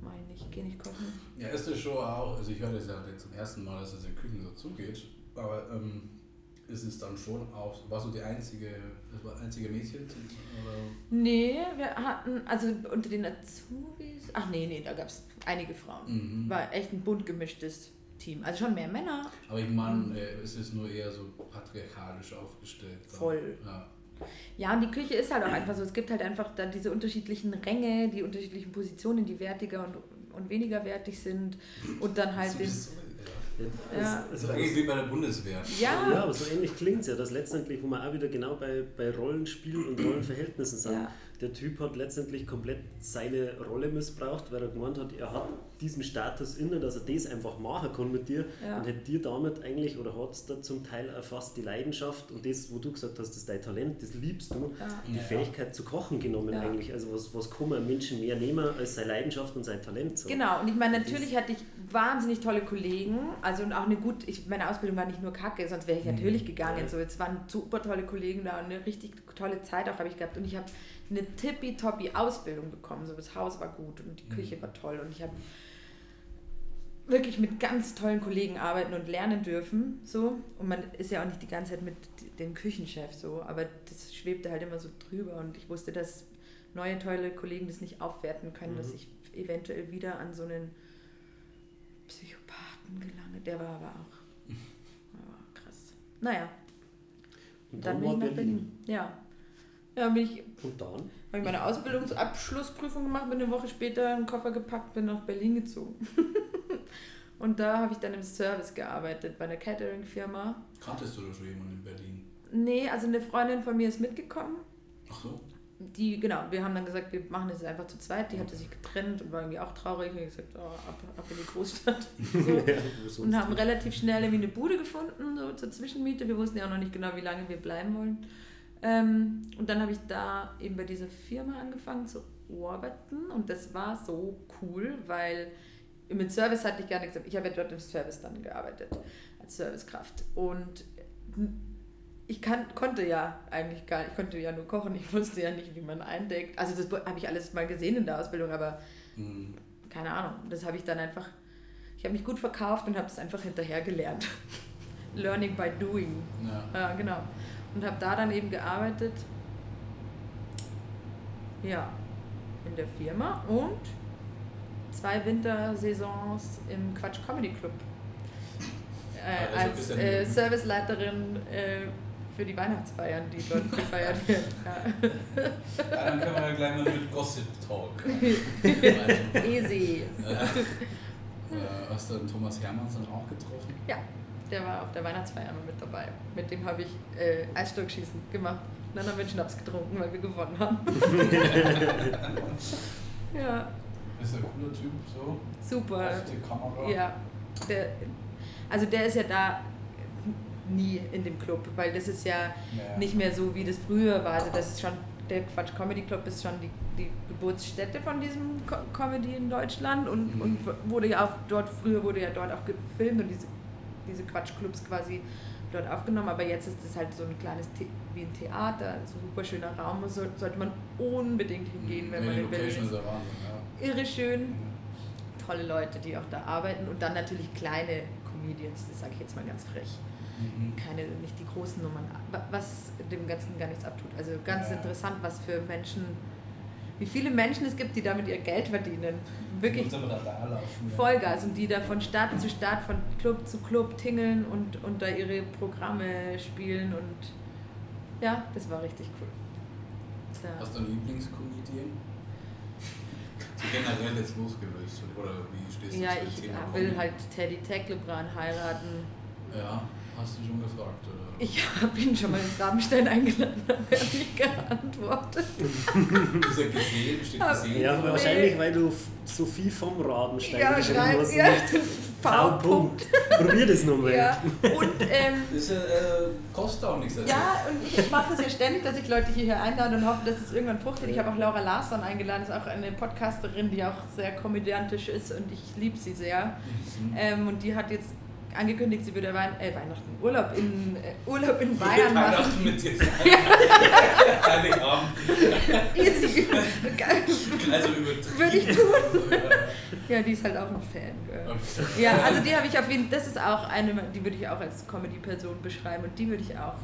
mach ich nicht, geh nicht kochen. Ja, ist das schon auch, also ich höre das ja zum ersten Mal, dass es in Küchen so zugeht, aber ähm, ist es dann schon auch, warst du die einzige, das war einzige Mädchen? Oder? Nee, wir hatten, also unter den Azubis, ach nee, nee, da gab es einige Frauen. Mhm. War echt ein bunt gemischtes Team. Also schon mehr Männer. Aber ich meine, äh, es ist nur eher so patriarchalisch aufgestellt. dann. Voll. Ja. Ja, und die Küche ist halt auch einfach so. Es gibt halt einfach dann diese unterschiedlichen Ränge, die unterschiedlichen Positionen, die wertiger und, und weniger wertig sind. Und dann halt So den. ist- ja. Ja. Es- So es- ähnlich wie bei der Bundeswehr. Ja, Ja, aber so ähnlich klingt es ja, dass letztendlich, wo wir auch wieder genau bei, bei Rollenspielen und Rollenverhältnissen sind, Ja. der Typ hat letztendlich komplett seine Rolle missbraucht, weil er gemeint hat, er hat diesen Status inne, dass er das einfach machen kann mit dir Ja. und hätte dir damit eigentlich, oder hat es da zum Teil erfasst die Leidenschaft und das, wo du gesagt hast, das ist dein Talent, das liebst du, Ja. die Ja. Fähigkeit zu kochen genommen Ja. eigentlich. Also was, was kann man Menschen mehr nehmen als seine Leidenschaft und sein Talent? So. Genau, und ich meine, natürlich hatte ich wahnsinnig tolle Kollegen, also und auch eine gut, ich, meine Ausbildung war nicht nur kacke, sonst wäre ich Mhm. natürlich gegangen. So, jetzt waren super tolle Kollegen da und eine richtig tolle Zeit auch habe ich gehabt und ich habe eine tippitoppi Ausbildung bekommen. So, das Haus war gut und die Mhm. Küche war toll und ich habe wirklich mit ganz tollen Kollegen arbeiten und lernen dürfen. So. Und man ist ja auch nicht die ganze Zeit mit dem Küchenchef so, aber das schwebte halt immer so drüber und ich wusste, dass neue tolle Kollegen das nicht aufwerten können, Mhm. dass ich eventuell wieder an so einen Psychopathen gelange. Der war aber auch [laughs] ja, krass. Naja, Und dann dann, bin ich war nach Berlin. Berlin. Ja. Ja, bin ich, habe ich meine Ausbildungsabschlussprüfung gemacht, bin eine Woche später einen Koffer gepackt, bin nach Berlin gezogen. [laughs] Und da habe ich dann im Service gearbeitet, bei einer Catering-Firma. Kanntest du da schon jemanden in Berlin? Nee, also eine Freundin von mir ist mitgekommen. Ach so. Die, genau, wir haben dann gesagt, wir machen das einfach zu zweit. Die hatte sich getrennt und war irgendwie auch traurig. Und ich gesagt, oh, ab, ab in die Großstadt. [laughs] So. Ja, und haben relativ schnell irgendwie eine Bude gefunden, so zur Zwischenmiete. Wir wussten ja auch noch nicht genau, wie lange wir bleiben wollen. Ähm, und dann habe ich da eben bei dieser Firma angefangen zu arbeiten und das war so cool, weil mit Service hatte ich gar nichts. Ich habe ja dort im Service dann gearbeitet als Servicekraft und ich kann, konnte ja eigentlich gar nicht, ich konnte ja nur kochen, ich wusste ja nicht, wie man eindeckt. Also das habe ich alles mal gesehen in der Ausbildung, aber Hm. keine Ahnung, das habe ich dann einfach, ich habe mich gut verkauft und habe das einfach hinterher gelernt. [laughs] Learning by doing. Ja. Ja, genau. Und habe da dann eben gearbeitet. Ja, in der Firma und zwei Wintersaisons im Quatsch Comedy Club. Äh, ein als äh. Serviceleiterin äh, für die Weihnachtsfeiern, die dort gefeiert [laughs] werden. Ja. Ja, dann können wir ja gleich mal mit Gossip Talk. [laughs] Also, Easy. äh, äh, hast du Thomas Hermanns dann auch getroffen? Ja, der war auf der Weihnachtsfeier immer mit dabei. Mit dem habe ich äh, Eisstockschießen gemacht. Und dann haben wir Schnaps getrunken, weil wir gewonnen haben. [laughs] ja, Ist ein cooler Typ, so. super. Auf die Kamera. Ja, der, also der ist ja da nie in dem Club, weil das ist ja Ja. nicht mehr so, wie das früher war. Also das ist schon, der Quatsch Comedy Club ist schon die, die Geburtsstätte von diesem Co Comedy in Deutschland und, Mhm. und wurde ja auch dort, früher wurde ja dort auch gefilmt und diese, diese Quatschclubs quasi dort aufgenommen, aber jetzt ist es halt so ein kleines The wie ein Theater, so ein super schöner Raum, so, sollte man unbedingt hingehen, wenn ja, man in Berlin ist. ist ja Wahnsinn, Irre schön, ja. tolle Leute, die auch da arbeiten und dann natürlich kleine Comedians, das sage ich jetzt mal ganz frech. Mhm. Keine, nicht die großen Nummern, wa- was dem Ganzen gar nichts abtut. Also ganz Ja. interessant, was für Menschen, wie viele Menschen es gibt, die damit ihr Geld verdienen. Wirklich. Vollgas und die da von Stadt zu Stadt, von Club zu Club tingeln und, und da ihre Programme spielen und ja, das war richtig cool. Da. Hast du einen Lieblingscomedian? So generell jetzt losgelöst, oder wie stehst du Ja, zu dem ich Thema will Comedy? halt Teddy Teglebran heiraten. Ja, hast du schon gefragt, oder? Ich habe ihn schon mal ins Rabenstein eingeladen, aber er hat nicht geantwortet. [laughs] Ist er gesehen? Steht Aber- gesehen? Ja, wahrscheinlich, weil du Sophie vom Rabenstein Ja, geschrieben schreib- hast. ja. V. [laughs] Punkt. Probier das nochmal. Ja, und ähm, Ist er, äh, kostet auch nichts. also. Ja, und ich mache das ja ständig, dass ich Leute hierher einlade und hoffe, dass es irgendwann fruchtet. Ich habe auch Laura Larsson eingeladen, ist auch eine Podcasterin, die auch sehr komödiantisch ist und ich liebe sie sehr. Mhm. Ähm, und die hat jetzt angekündigt, sie würde Wein äh, Weihnachten, Urlaub in, äh, Urlaub in Bayern machen. Weihnachten mit dir [laughs] feiern. Heiligabend. Easy. Also übertrieben. Würde ich tun. Ja, die ist halt auch ein Fan. Okay. Ja, also die habe ich auf jeden Fall, das ist auch eine, die würde ich auch als Comedy-Person beschreiben und die würde ich auch.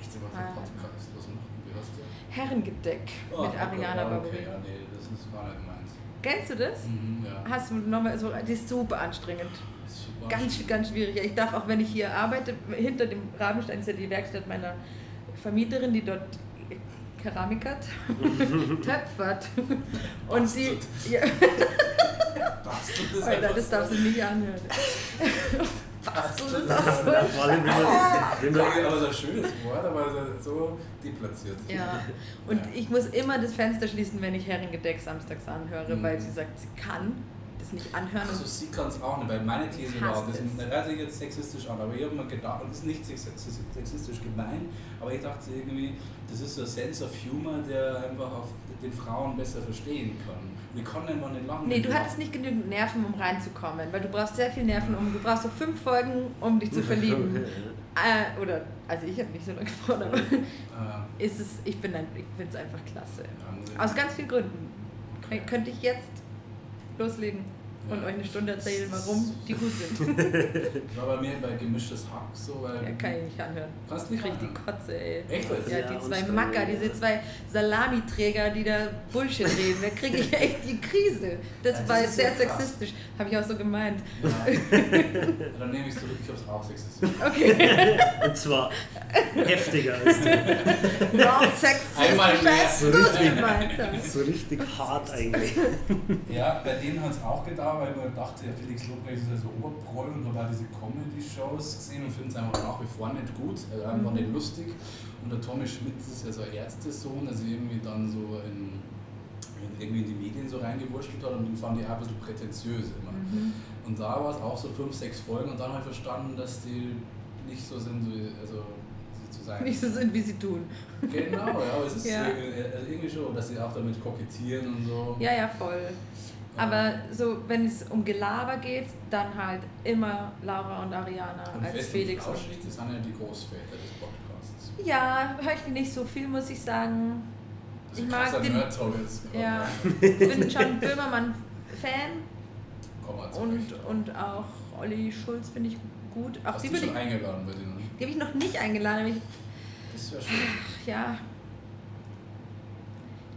Echt immer für Ah. Podcast. Was heißt der? Herrengedeck Oh, mit okay, Ariana ja, Barberini. Okay, ja, nee, das ist gar nicht meins. Kennst du das? Mhm, ja. Hast du nochmal so, die ist super anstrengend. Ganz, ganz schwierig. Ich darf auch, wenn ich hier arbeite, hinter dem Rabenstein ist ja die Werkstatt meiner Vermieterin, die dort Keramik hat, [laughs] töpfert. Und sie. Ja, Bastelt ist Alter, das darf sie nicht anhören. Bastelt ist auch Ja, so. vor allem, wenn man, [laughs] aber so ein schönes Wort, aber so- so deplatziert. Ja, und Ja. ich muss immer das Fenster schließen, wenn ich Herrengedeck samstags anhöre, Mhm. weil sie sagt, sie kann das nicht anhören. Also sie kann es auch nicht, weil meine These war, das hört sich jetzt sexistisch an, aber ich habe mir gedacht, und das ist nicht sex- sex- sexistisch gemeint, aber ich dachte irgendwie, das ist so ein Sense of Humor, der einfach auf den Frauen besser verstehen kann. Wir können einfach nicht lange. Nee, du hattest nicht genügend Nerven, um reinzukommen, weil du brauchst sehr viel Nerven, um du brauchst so fünf Folgen, um dich zu verlieben. [laughs] Äh, oder, also ich habe nicht so lange gebraucht, aber Äh, ist es, ich bin ein, ich finde es einfach klasse. Aus ganz vielen Gründen. Könnte ich jetzt loslegen und euch eine Stunde erzählen, warum die gut sind. Ich [laughs] war bei mir bei gemischtes Hack so, weil. ja, kann ich nicht anhören. Ich nicht krieg die? Kotze, ey. Echt? Ja, Ja, die zwei Macker, diese zwei Salamiträger, die da Bullshit reden. Da kriege ich echt die Krise. Das Ja, das war sehr so krass. sexistisch. Habe ich auch so gemeint. Ja. Dann nehme ich es zurück, ich habe es auch sexistisch. [laughs] Okay. und zwar heftiger als du. Noch sexistisch, Einmal mehr. als du es gemeint hast. So richtig hart eigentlich. Ja, bei denen hat es auch gedauert, weil man dachte, ja, Felix Lobrecht ist ja so Oberproll und habe auch diese Comedy-Shows gesehen und finde es einfach nach wie vor nicht gut, also einfach Mhm. nicht lustig. Und der Tommy Schmidt ist ja so ein Ärztesohn, also irgendwie dann so in, in, irgendwie in die Medien so reingewurschtelt hat und den fand ich auch ein bisschen prätentiös immer. Mhm. Und da war es auch so fünf, sechs Folgen und dann habe ich verstanden, dass die nicht so sind, wie, also sie zu sein. Nicht so sind, wie sie tun. Genau, ja, aber es ist [laughs] Ja. irgendwie, also irgendwie schon, dass sie auch damit kokettieren und so. Ja, ja, voll. Aber so, wenn es um Gelaber geht, dann halt immer Laura und Ariana Und als und Felix. und- Flauschig, das sind ja die Großväter des Podcasts. Ja, höre ich nicht so viel, muss ich sagen. Das ist Ich mag den-. Ja, [laughs] ich bin schon Böhmermann-Fan Komm mal und, und auch Olli Schulz finde ich gut. Auch Hast die du schon ich, eingeladen bei denen? die habe ich noch nicht eingeladen. aber Ich, Das wäre schön. ach, ja,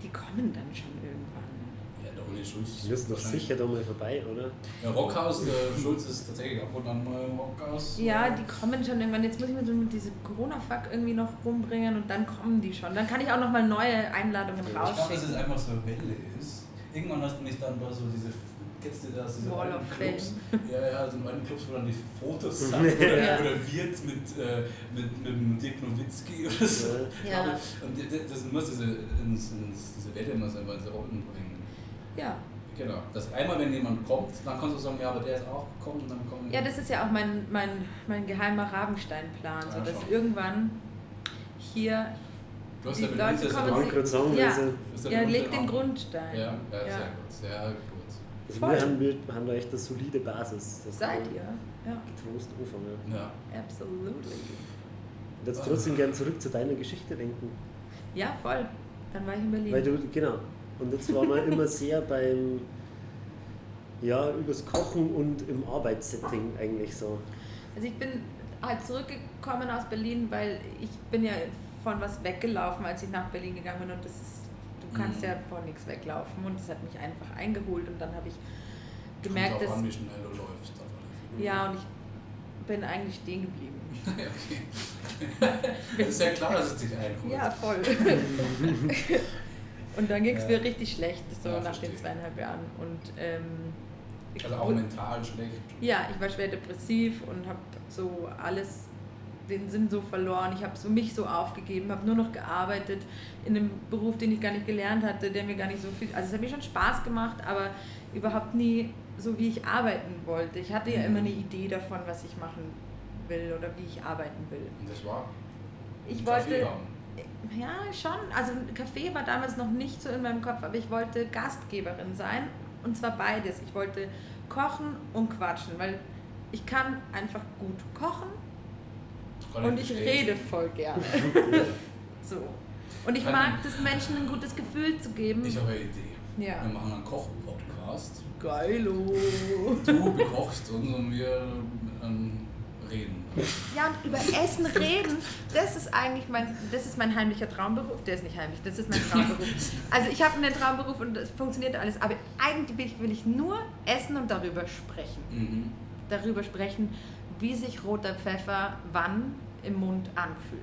die kommen dann schon. Ja, der Uli Schulz. Die müssen doch sicher da mal vorbei, oder? Ja, Rockhaus, der Schulz ist tatsächlich ab und an mal im Rockhaus. Ja, die kommen schon irgendwann. Jetzt muss ich mir so mit diesem Corona-Fuck irgendwie noch rumbringen und dann kommen die schon. Dann kann ich auch noch mal neue Einladungen Ich glaube, dass es rausschicken. einfach so eine Welle ist. Irgendwann hast du mich dann da so diese. Kennst du das? Diese Wall of Clubs? Ja, ja, so in alten Clubs, wo dann die Fotos [laughs] sind. Oder, Ja. oder wird mit, äh, mit, mit dem Dirk Nowitzki oder so. Ja. Und das muss diese, ins, ins, diese Welle muss einfach ins Rollen bringen. Ja. Genau. Dass einmal, wenn jemand kommt, dann kannst du sagen, ja, aber der ist auch gekommen und dann kommen ja, das ist ja auch mein, mein, mein geheimer Rabenstein-Plan. So, Ja, dass schon. irgendwann hier Du hast die ja Leute kommen Ja. also, Ja, mit uns leg jetzt den Grundstein. Ja, ja, Ja. sehr gut, sehr gut. also Voll. wir, haben, wir haben da echt eine solide Basis. Das Seid ihr? Ja, Getrost anfangen. Ja. absolutely. Und jetzt trotzdem gern zurück zu deiner Geschichte denken. Ja, voll. Dann war ich in Berlin. Weil du, genau. Und jetzt waren wir immer sehr beim, ja, übers Kochen und im Arbeitssetting eigentlich so. Also ich bin halt zurückgekommen aus Berlin, weil ich bin ja von was weggelaufen, als ich nach Berlin gegangen bin und das du kannst Mhm. ja von nichts weglaufen und das hat mich einfach eingeholt und dann habe ich gemerkt, auch dass an, wie schnell du läufst. ja und ich bin eigentlich stehen geblieben. [laughs] ja, okay. [laughs] Das ist ja klar, dass es dich einholt. Ja, voll. [laughs] und dann ging es mir richtig schlecht, so Ja, nach verstehe. den zweieinhalb Jahren und ähm, ich Also auch mental schlecht. Ja, ich war schwer depressiv und habe so alles, den Sinn so verloren. Ich habe so mich so aufgegeben, habe nur noch gearbeitet in einem Beruf, den ich gar nicht gelernt hatte, der mir gar nicht so viel. Also es hat mir schon Spaß gemacht, aber überhaupt nie so, wie ich arbeiten wollte. Ich hatte ja Mhm. immer eine Idee davon, was ich machen will oder wie ich arbeiten will. Und das war. Ich wollte. Haben. Ja, schon. Also ein Café war damals noch nicht so in meinem Kopf, aber ich wollte Gastgeberin sein. Und zwar beides. Ich wollte kochen und quatschen, weil ich kann einfach gut kochen Kann und ich bestätigen. rede voll gerne. [laughs] so. Und ich mag es, Menschen ein gutes Gefühl zu geben. Ich habe eine Idee. ja. Wir machen einen Koch-Podcast. Geilo. Du bekochst uns und wir ähm, reden. Ja, und über Essen reden, das ist eigentlich mein, das ist mein heimlicher Traumberuf. Der ist nicht heimlich, das ist mein Traumberuf. Also ich habe einen Traumberuf und es funktioniert alles, aber eigentlich will ich, nur essen und darüber sprechen. Mhm. darüber sprechen, wie sich roter Pfeffer wann im Mund anfühlt.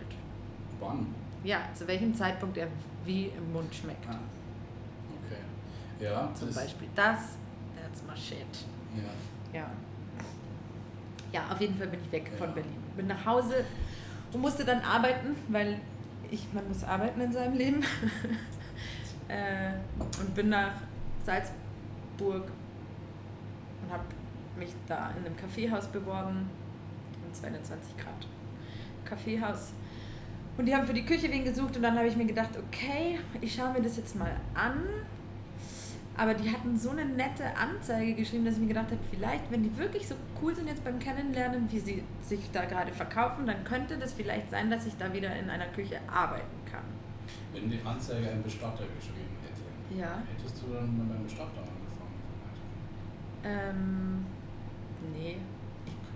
Wann? Ja, zu welchem Zeitpunkt er wie im Mund schmeckt. Ah. Okay. Ja, Zum Beispiel das, that's my shit. Ja. Ja. Ja, auf jeden Fall bin ich weg von Berlin. Bin nach Hause und musste dann arbeiten, weil ich, man muss arbeiten in seinem Leben. [laughs] äh, und bin nach Salzburg und habe mich da in einem Kaffeehaus beworben. Im 220 Grad Kaffeehaus. Und die haben für die Küche wen gesucht und dann habe ich mir gedacht, okay, ich schaue mir das jetzt mal an. Aber die hatten so eine nette Anzeige geschrieben, dass ich mir gedacht habe, vielleicht, wenn die wirklich so cool sind jetzt beim Kennenlernen, wie sie sich da gerade verkaufen, dann könnte das vielleicht sein, dass ich da wieder in einer Küche arbeiten kann. Wenn die Anzeige einen Bestatter geschrieben hätte, Ja. hättest du dann beim Bestatter angefangen vielleicht? Ähm, nee.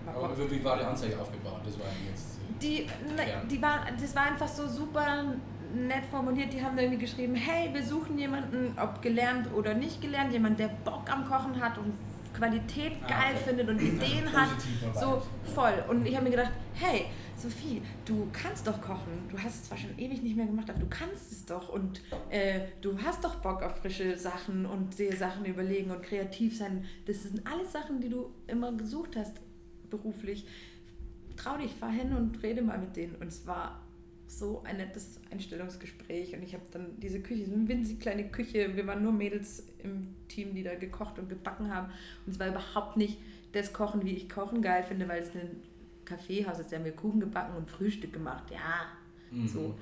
Aber wie war die Anzeige aufgebaut? Das war jetzt. Die, erklären. die war, das war einfach so super nett formuliert. Die haben da irgendwie geschrieben, hey, wir suchen jemanden, ob gelernt oder nicht gelernt, jemand, der Bock am Kochen hat und Qualität Ah, geil okay. findet und Ideen Also hat. So voll. Und ich habe mir gedacht, hey, Sophie, du kannst doch kochen. Du hast es zwar schon ewig nicht mehr gemacht, aber du kannst es doch. Und äh, du hast doch Bock auf frische Sachen und dir Sachen überlegen und kreativ sein. Das sind alles Sachen, die du immer gesucht hast beruflich. Trau dich, fahr hin und rede mal mit denen. Und es war so ein nettes Einstellungsgespräch. Und ich habe dann diese Küche, so eine winzig kleine Küche. Wir waren nur Mädels im Team, die da gekocht und gebacken haben. Und es war überhaupt nicht das Kochen, wie ich Kochen geil finde, weil es ein Kaffeehaus ist. Da haben wir Kuchen gebacken und Frühstück gemacht. Ja, Mhm. so.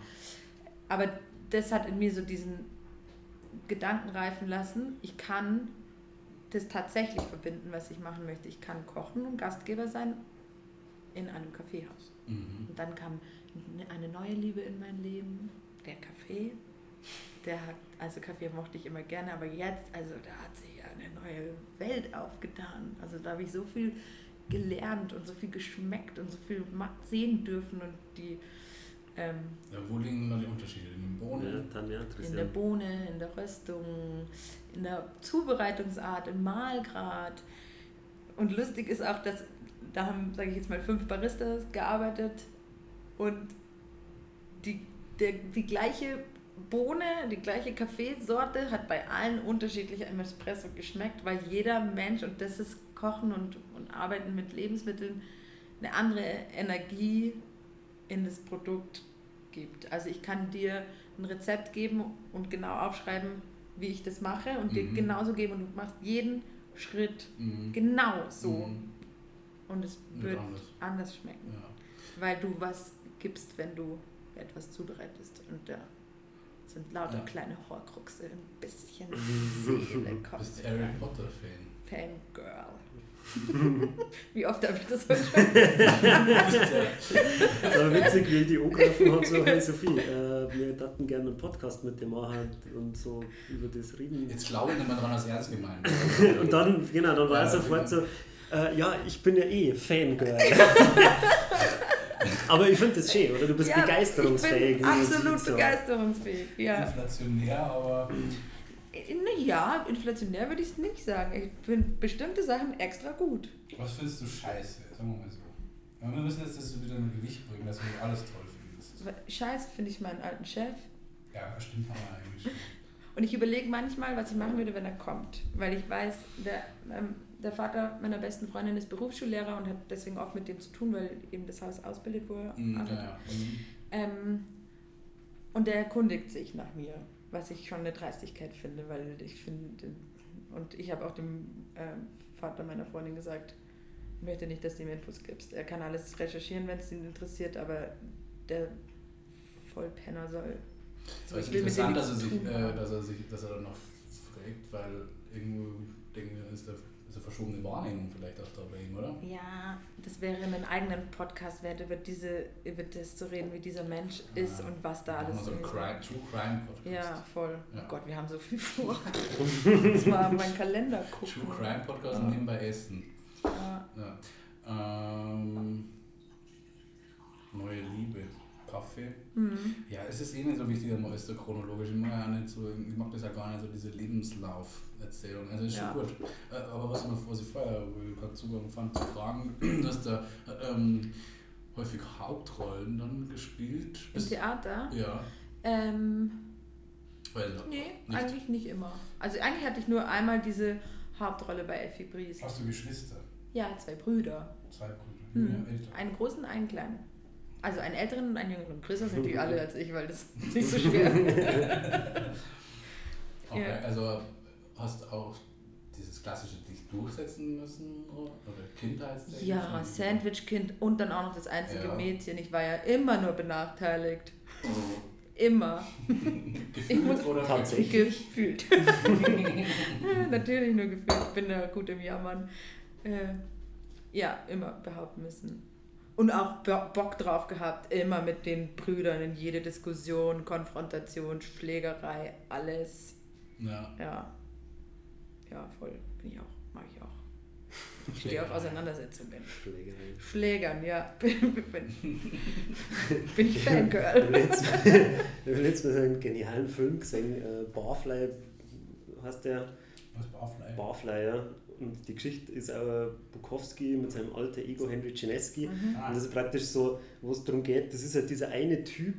Aber das hat in mir so diesen Gedanken reifen lassen. Ich kann das tatsächlich verbinden, was ich machen möchte. Ich kann kochen und Gastgeber sein in einem Kaffeehaus. Mhm. Und dann kam eine neue Liebe in mein Leben, der Kaffee. Der hat, also Kaffee mochte ich immer gerne, aber jetzt, also da hat sich ja eine neue Welt aufgetan. Also da habe ich so viel gelernt und so viel geschmeckt und so viel sehen dürfen und die ähm, Ja, wo liegen immer die Unterschiede? In den Ja, Bohnen? Tanja, in der. Bohne, in der Röstung, in der Zubereitungsart, im Mahlgrad. Und lustig ist auch, dass da haben, sage ich jetzt mal, fünf Baristas gearbeitet und die, der, die gleiche Bohne, die gleiche Kaffeesorte hat bei allen unterschiedlich im Espresso geschmeckt, weil jeder Mensch, und das ist Kochen und, und Arbeiten mit Lebensmitteln, eine andere Energie in das Produkt gibt. Also ich kann dir ein Rezept geben und genau aufschreiben, wie ich das mache und dir Mhm. genauso geben und du machst jeden Schritt Mhm. genau so Mhm. und es Wird wird anders. anders schmecken, Ja. weil du was gibst, wenn du etwas zubereitest und da sind lauter Ja. kleine Horcruxe, ein bisschen [laughs] Seele Du kommt. bist Harry Potter-Fan. Fangirl. [laughs] Wie oft habe ich das heute schon Aber witzig, wie die angerufen haben, so, hey Sophie, äh, wir hätten gerne einen Podcast mit dir machen und so über das reden. Jetzt glaube ich nicht mehr dran, als ernst gemeint. Und dann, genau, dann war er Ja, sofort genau. so, äh, ja, ich bin ja eh Fangirl. [laughs] [laughs] Aber ich finde das schön, oder? Du bist Ja, begeisterungsfähig. Ich bin absolut so. begeisterungsfähig. Ja. Inflationär, aber Naja, inflationär würde ich es nicht sagen. Ich finde bestimmte Sachen extra gut. was findest du scheiße? Sagen wir mal so. Wir müssen jetzt das wieder in ein Gewicht bringen, dass du nicht alles toll findest. Scheiße finde ich meinen alten Chef. Ja, stimmt, haben wir eigentlich schon. Und ich überlege manchmal, was ich machen würde, wenn er kommt. Weil ich weiß, der, ähm, der Vater meiner besten Freundin ist Berufsschullehrer und hat deswegen oft mit dem zu tun, weil eben das Haus ausbildet, er Mhm, ja. Mhm. Ähm, und der erkundigt sich nach mir, was ich schon eine Dreistigkeit finde, weil ich finde, und ich habe auch dem ähm, Vater meiner Freundin gesagt, ich möchte nicht, dass du ihm Infos gibst. Er kann alles recherchieren, wenn es ihn interessiert, aber der Vollpenner soll. Aber es ist interessant, dass er, sich, äh, dass, er sich, dass er dann noch fragt, weil irgendwo denken wir, ist, der, ist eine verschobene Wahrnehmung vielleicht auch da bei ihm, oder? Ja, das wäre in einem eigenen Podcast wert, über, diese, über das zu reden, wie dieser Mensch ist Ja. und was da alles wir so Crime, True Crime Podcast. Ja, voll. Ja. Oh Gott, wir haben so viel vor. [laughs] Muss mal auf meinen Kalender gucken. True Crime Podcast Ja. und nebenbei Essen. Ja. Ja. Ähm, neue Liebe. Kaffee. Mhm. Ja, es ist eh nicht so wichtig, man ist so chronologisch. Ich mag, ja nicht so, ich mag das ja gar nicht, so diese Lebenslauf-Erzählung. Also ist Ja. schon gut. Aber was, noch, was ich vorher ich gerade Zugang fand zu fragen, [clears throat] du hast da ähm, häufig Hauptrollen dann gespielt. Im Bist- Theater? Ja, Ähm, weil nee, Nicht? eigentlich nicht immer. Also eigentlich hatte ich nur einmal diese Hauptrolle bei Effi Briest. hast du Geschwister? Ja, zwei Brüder. Zwei Brüder, jünger, älter. Einen großen einen kleinen. Also einen älteren und einen jüngeren. Größer sind die alle [laughs] als ich, weil das ist nicht so schwer. [laughs] Okay, Ja. also hast auch dieses klassische dich durchsetzen müssen oder oder Kindheitstechnisch? ja, Sandwich-Kind und dann auch noch das einzige Ja. Mädchen. Ich war ja immer nur benachteiligt. [laughs] Immer. Ich Gefühlt muss- oder Tatsächlich. Gefühlt. Natürlich nur gefühlt. Ich bin da gut im Jammern. Äh, ja, immer behaupten müssen. Und auch Bo- Bock drauf gehabt, immer mit den Brüdern in jede Diskussion, Konfrontation, Schlägerei, alles. Ja. Ja. Ja, voll. Bin ich auch. Mag ich auch. Ich stehe auf Auseinandersetzungen. Schlägerei. Schlägern, ja. [laughs] bin, bin, bin ich [laughs] Fangirl. habe letztens, [laughs] ich hab letztens mal einen genialen Film gesehen, äh, Barfly heißt der, Was Barfly? Barfly, ja. Und die Geschichte ist auch Bukowski mit seinem alter Ego Henry Chinesky. Mhm. Und das ist praktisch so, wo es darum geht, das ist halt dieser eine Typ,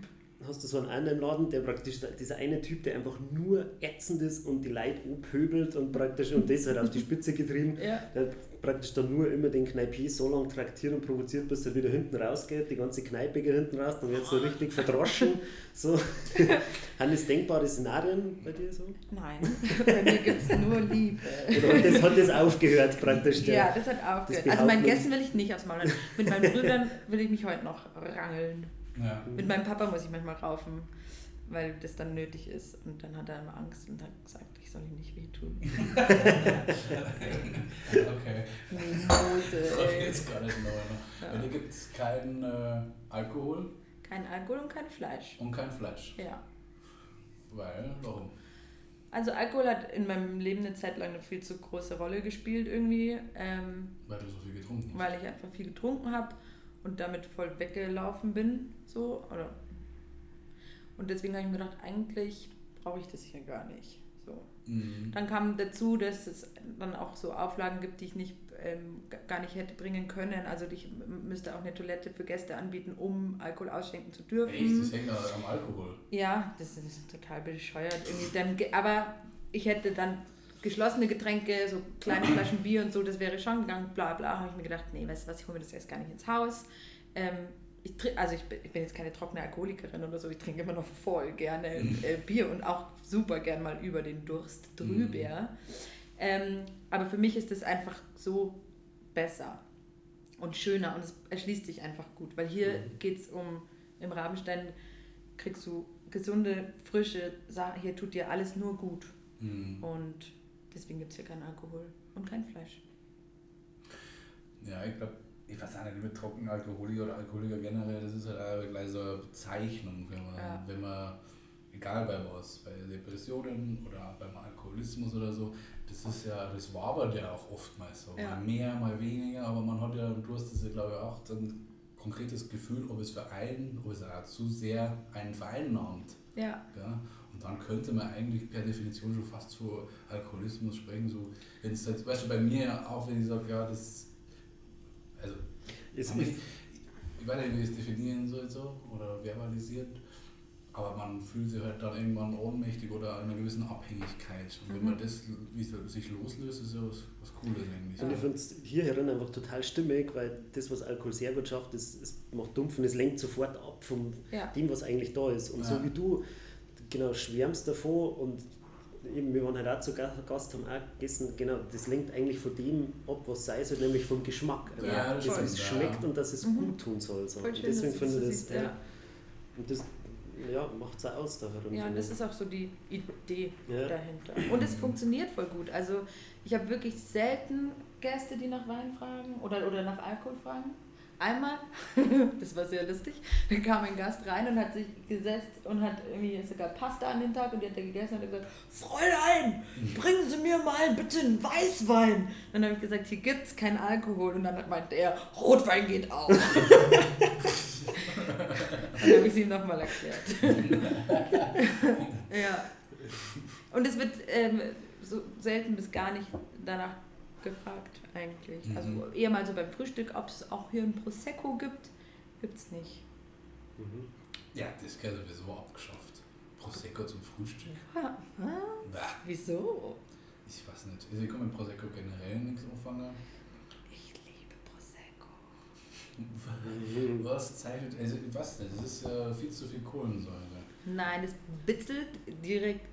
hast du so einen anderen Laden, der praktisch, dieser eine Typ, der einfach nur ätzend ist und die Leute pöbelt und praktisch, und das halt auf die Spitze getrieben. Ja. Der praktisch dann nur immer den Kneipier so lange traktiert und provoziert, bis er wieder hinten rausgeht, die ganze Kneipe geht hinten raus, dann wird so richtig verdroschen. So. [laughs] Haben das denkbare Szenarien bei dir so? Nein, bei mir gibt es nur Liebe. Oder hat das, hat das aufgehört praktisch? Der, Ja, das hat aufgehört. das also meinen Behaupten- Gästen will ich nicht aufs Maul. Mit meinen Brüdern will ich mich heute noch rangeln. ja. Mit meinem Papa muss ich manchmal raufen, weil das dann nötig ist. Und dann hat er immer Angst und hat gesagt, soll ihm nicht wehtun. [laughs] okay. Das [laughs] ey. jetzt gar nicht neu. Ne? Ja. Dir gibt es keinen äh, Alkohol Kein Alkohol und kein Fleisch. und kein Fleisch. Ja. Weil, warum? Also Alkohol hat in meinem Leben eine Zeit lang eine viel zu große Rolle gespielt irgendwie, ähm, Weil du so viel getrunken hast. weil ich einfach viel getrunken habe und damit voll weggelaufen bin. So, oder und deswegen habe ich mir gedacht, eigentlich brauche ich das hier gar nicht. Mhm. Dann kam dazu, dass es dann auch so Auflagen gibt, die ich nicht, ähm, gar nicht hätte bringen können. Also ich müsste auch eine Toilette für Gäste anbieten, um Alkohol ausschenken zu dürfen. Echt, das hängt am Alkohol. Ja, das ist total bescheuert. Irgendwie dann, aber ich hätte dann geschlossene Getränke, so kleine [clears throat] Flaschen Bier und so, das wäre schon gegangen, bla bla. Habe ich mir gedacht, nee, weißt du was, ich hole mir das jetzt gar nicht ins Haus. Ähm, ich also ich bin, ich bin jetzt keine trockene Alkoholikerin oder so, ich trinke immer noch voll gerne äh, Bier und auch super gern mal über den Durst drüber. Ähm, aber für mich ist das einfach so besser und schöner und es erschließt sich einfach gut, weil hier geht es um, im Rabenstein kriegst du gesunde, frische Sachen, hier tut dir alles nur gut Mhm. und deswegen gibt es hier keinen Alkohol und kein Fleisch. Ja, ich glaube, ich weiß auch nicht, mit Trockenalkoholiker oder Alkoholiker generell, das ist halt gleich so eine Bezeichnung, wenn man, Ja. wenn man, egal bei was, bei Depressionen oder beim Alkoholismus oder so, das ist ja, das wabert ja auch oftmals so. Ja. Mal mehr, mal weniger, aber man hat ja, und du hast das ja glaube ich auch, ein konkretes Gefühl, ob es für einen, ob es auch zu sehr einen vereinnahmt. Ja, Ja? Und dann könnte man eigentlich per Definition schon fast zu Alkoholismus sprechen. So, wenn es jetzt, weißt du, bei mir ja auch, wenn ich sage, ja, das. Also, ist- ich weiß nicht, wie ich es definieren soll so, oder verbalisiert, aber man fühlt sich halt dann irgendwann ohnmächtig oder in einer gewissen Abhängigkeit. Und wenn Mhm. man das wie sich loslöst, ist ja was, was Cooles eigentlich. Und ich finde es hier herin einfach total stimmig, weil das, was Alkohol sehr gut schafft, ist, es macht dumpf und es lenkt sofort ab von ja. dem, was eigentlich da ist. Und Ja. so wie du genau schwärmst davon und eben, wir waren halt auch zu Ga- Gast, haben auch gegessen, genau, das lenkt eigentlich von dem ab, was sei soll, nämlich vom Geschmack. Ja, dass das es schmeckt ja. und dass es Mhm. gut tun soll. So. Voll Und schön, deswegen finde das ich das, ja. und das ja, macht es aus da herum. Ja, und das ist auch so die Idee Ja. dahinter. Und es funktioniert voll gut. Also ich habe wirklich selten Gäste, die nach Wein fragen oder, oder nach Alkohol fragen. Einmal, [laughs] das war sehr lustig, da kam ein Gast rein und hat sich gesetzt und hat irgendwie sogar Pasta an den Tag und die hat er gegessen und hat gesagt, Fräulein, bringen Sie mir mal bitte einen Weißwein. Dann habe ich gesagt, hier gibt es keinen Alkohol und dann meinte er, Rotwein geht auch. [laughs] Dann habe ich es ihm nochmal erklärt. [laughs] ja. Und es wird ähm, so selten bis gar nicht danach gefragt eigentlich. Mhm. Also eher mal so beim Frühstück, ob es auch hier ein Prosecco gibt, gibt es nicht. Mhm. Ja, das gehört sowieso abgeschafft. Prosecco zum Frühstück. Ja, was? Bäh, Wieso? ich weiß nicht. Also ich kann mit Prosecco generell nichts anfangen. Ich liebe Prosecco. [laughs] Was zeichnet, also ich weiß nicht, das ist ja viel zu viel Kohlensäure. Nein, es bitzelt direkt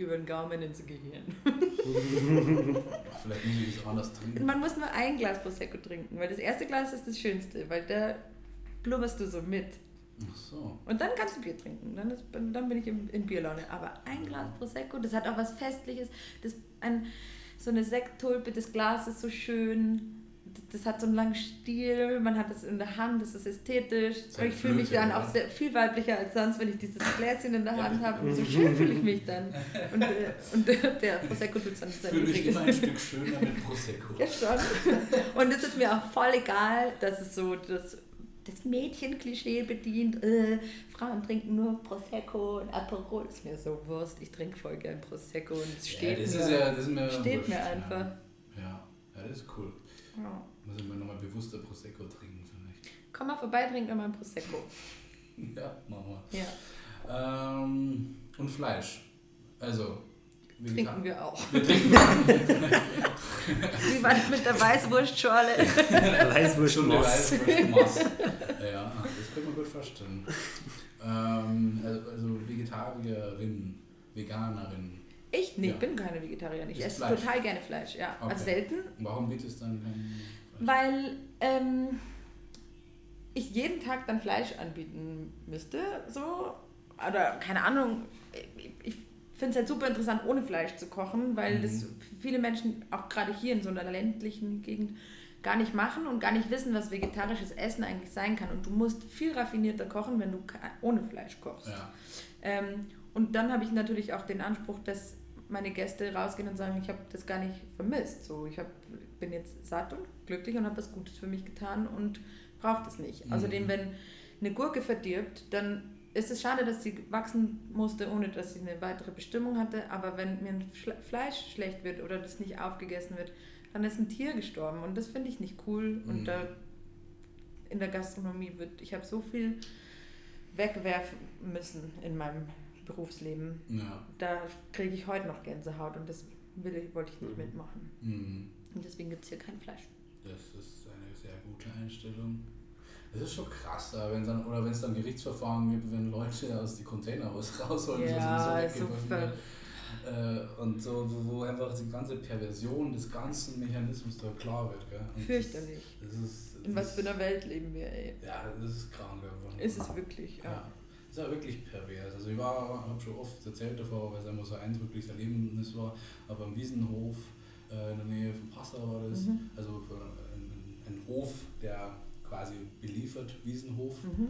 über den Gaumen ins Gehirn. Vielleicht muss ich das anders trinken. Man muss nur ein Glas Prosecco trinken, weil das erste Glas ist das Schönste, weil da blubberst du so mit. Ach so. Und dann kannst du Bier trinken. Dann, ist, dann bin ich in, in Bierlaune. Aber ein Glas Prosecco, das hat auch was Festliches. Das, ein, so eine Sekttulpe, das Glas ist so schön. Das hat so einen langen Stiel, man hat es in der Hand, das ist ästhetisch. So ich fühle mich dann auch sehr, viel weiblicher als sonst, wenn ich dieses Gläschen in der. Hand habe. Und so schön fühle ich mich dann. Und, äh, und äh, der Prosecco tut es dann Ich fühle mich immer ein Stück schöner mit Prosecco. Ja, schon. Und es ist mir auch voll egal, dass es so das, das Mädchen-Klischee bedient. Äh, Frauen trinken nur Prosecco und Aperol. Ist mir so Wurst. Ich trinke voll gern Prosecco und es steht ja, das mir. ist ja, das ist mir steht mir einfach. Ja. ja, das ist cool. Ja. Muss ich mal nochmal bewusster Prosecco trinken, finde ich. Komm mal vorbei, trink mal ein Prosecco. [laughs] Ja, machen wir. Ja, Ähm, und Fleisch. Also, Vegetar- trinken wir auch. Wir trinken [laughs] Wie war das mit der Weißwurstschorle? [laughs] Weißwurst schon Maß. Weißwurstmaß. Ja, das könnte man gut vorstellen. Ähm, also, also Vegetarierin, Veganerin. Ich? Nee, Ja. ich bin keine Vegetarierin. Ich esse Fleisch. total gerne Fleisch. Ja, Okay. also selten. Warum bietest du dann kein? Weil ähm, ich jeden Tag dann Fleisch anbieten müsste, so. Oder keine Ahnung. Ich, ich finde es halt super interessant, ohne Fleisch zu kochen, weil Mhm. das viele Menschen, auch gerade hier in so einer ländlichen Gegend, gar nicht machen und gar nicht wissen, was vegetarisches Essen eigentlich sein kann. Und du musst viel raffinierter kochen, wenn du ohne Fleisch kochst. Ja. Ähm, und dann habe ich natürlich auch den Anspruch, dass meine Gäste rausgehen und sagen, ich habe das gar nicht vermisst. So, ich hab, bin jetzt satt und glücklich und habe was Gutes für mich getan und brauche das nicht. Mhm. Außerdem, wenn eine Gurke verdirbt, dann ist es schade, dass sie wachsen musste, ohne dass sie eine weitere Bestimmung hatte. Aber wenn mir ein Fleisch schlecht wird oder das nicht aufgegessen wird, dann ist ein Tier gestorben. Und das finde ich nicht cool. Und Mhm. da in der Gastronomie wird, ich habe so viel wegwerfen müssen in meinem Berufsleben. Ja. Da kriege ich heute noch Gänsehaut und das will wollte ich nicht Mhm. mitmachen. Mhm. Und deswegen gibt es hier kein Fleisch. Das ist eine sehr gute Einstellung. Das ist schon krass, wenn dann, oder wenn es dann Gerichtsverfahren gibt, wenn Leute aus die Container raus, rausholen, das Ja, weggeworfen wird. Äh, und so, wo, einfach die ganze Perversion des ganzen Mechanismus da klar wird. Gell? Und Fürchterlich. Das, das ist, In was für einer Welt leben wir, ey. Ja, das ist krank einfach. Ist es wirklich, ja. Ja. Das ist ja wirklich pervers. Also ich war, habe schon oft erzählt davor, weil es einfach so ein eindrückliches Erlebnis war, aber am Wiesenhof äh, in der Nähe von Passau war das, Mhm. also äh, ein, ein Hof, der quasi beliefert, Wiesenhof. Mhm.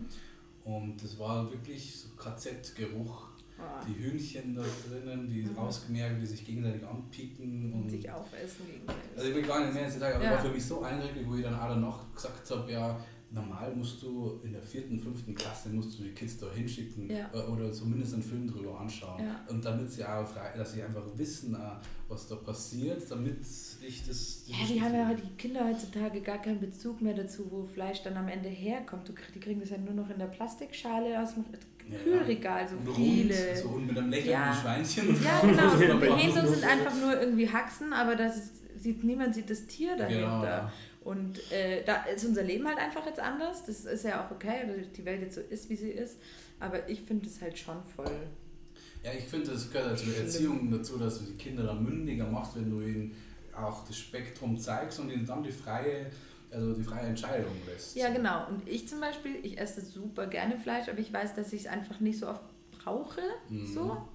Und das war wirklich so KZ-Geruch. Ah. Die Hühnchen da drinnen, die Mhm. ausgemerkt, die sich gegenseitig anpicken. Und Und sich aufessen gegen also ich bin gar nicht mehr Detail, aber Ja. war für mich so eindrücklich, wo ich dann auch danach gesagt habe, ja, normal musst du in der vierten, fünften Klasse musst du die Kids da hinschicken Ja. äh, oder zumindest einen Film drüber anschauen. Ja. Und damit sie auch frei, dass sie einfach wissen, äh, was da passiert, damit ich das. Ja, die haben ja die Kinder heutzutage gar keinen Bezug mehr dazu, wo Fleisch dann am Ende herkommt. Du, die kriegen das ja nur noch in der Plastikschale aus dem. Kühlregal, so Und viele. Rund, so und mit einem lächelnden. Schweinchen. Ja, [laughs] genau. Die Hähne sind einfach nur irgendwie Haxen, aber das sieht, niemand sieht das Tier dahinter. Genau. Und äh, da ist unser Leben halt einfach jetzt anders. Das ist ja auch okay, dass die Welt jetzt so ist, wie sie ist. Aber ich finde es halt schon voll. Ja, ich finde, das gehört also. Erziehung dazu, dass du die Kinder dann mündiger machst, wenn du ihnen auch das Spektrum zeigst und ihnen dann die freie, also die freie Entscheidung lässt. Ja, genau. Und ich zum Beispiel, ich esse super gerne Fleisch, aber ich weiß, dass ich es einfach nicht so oft brauche. Mhm. So.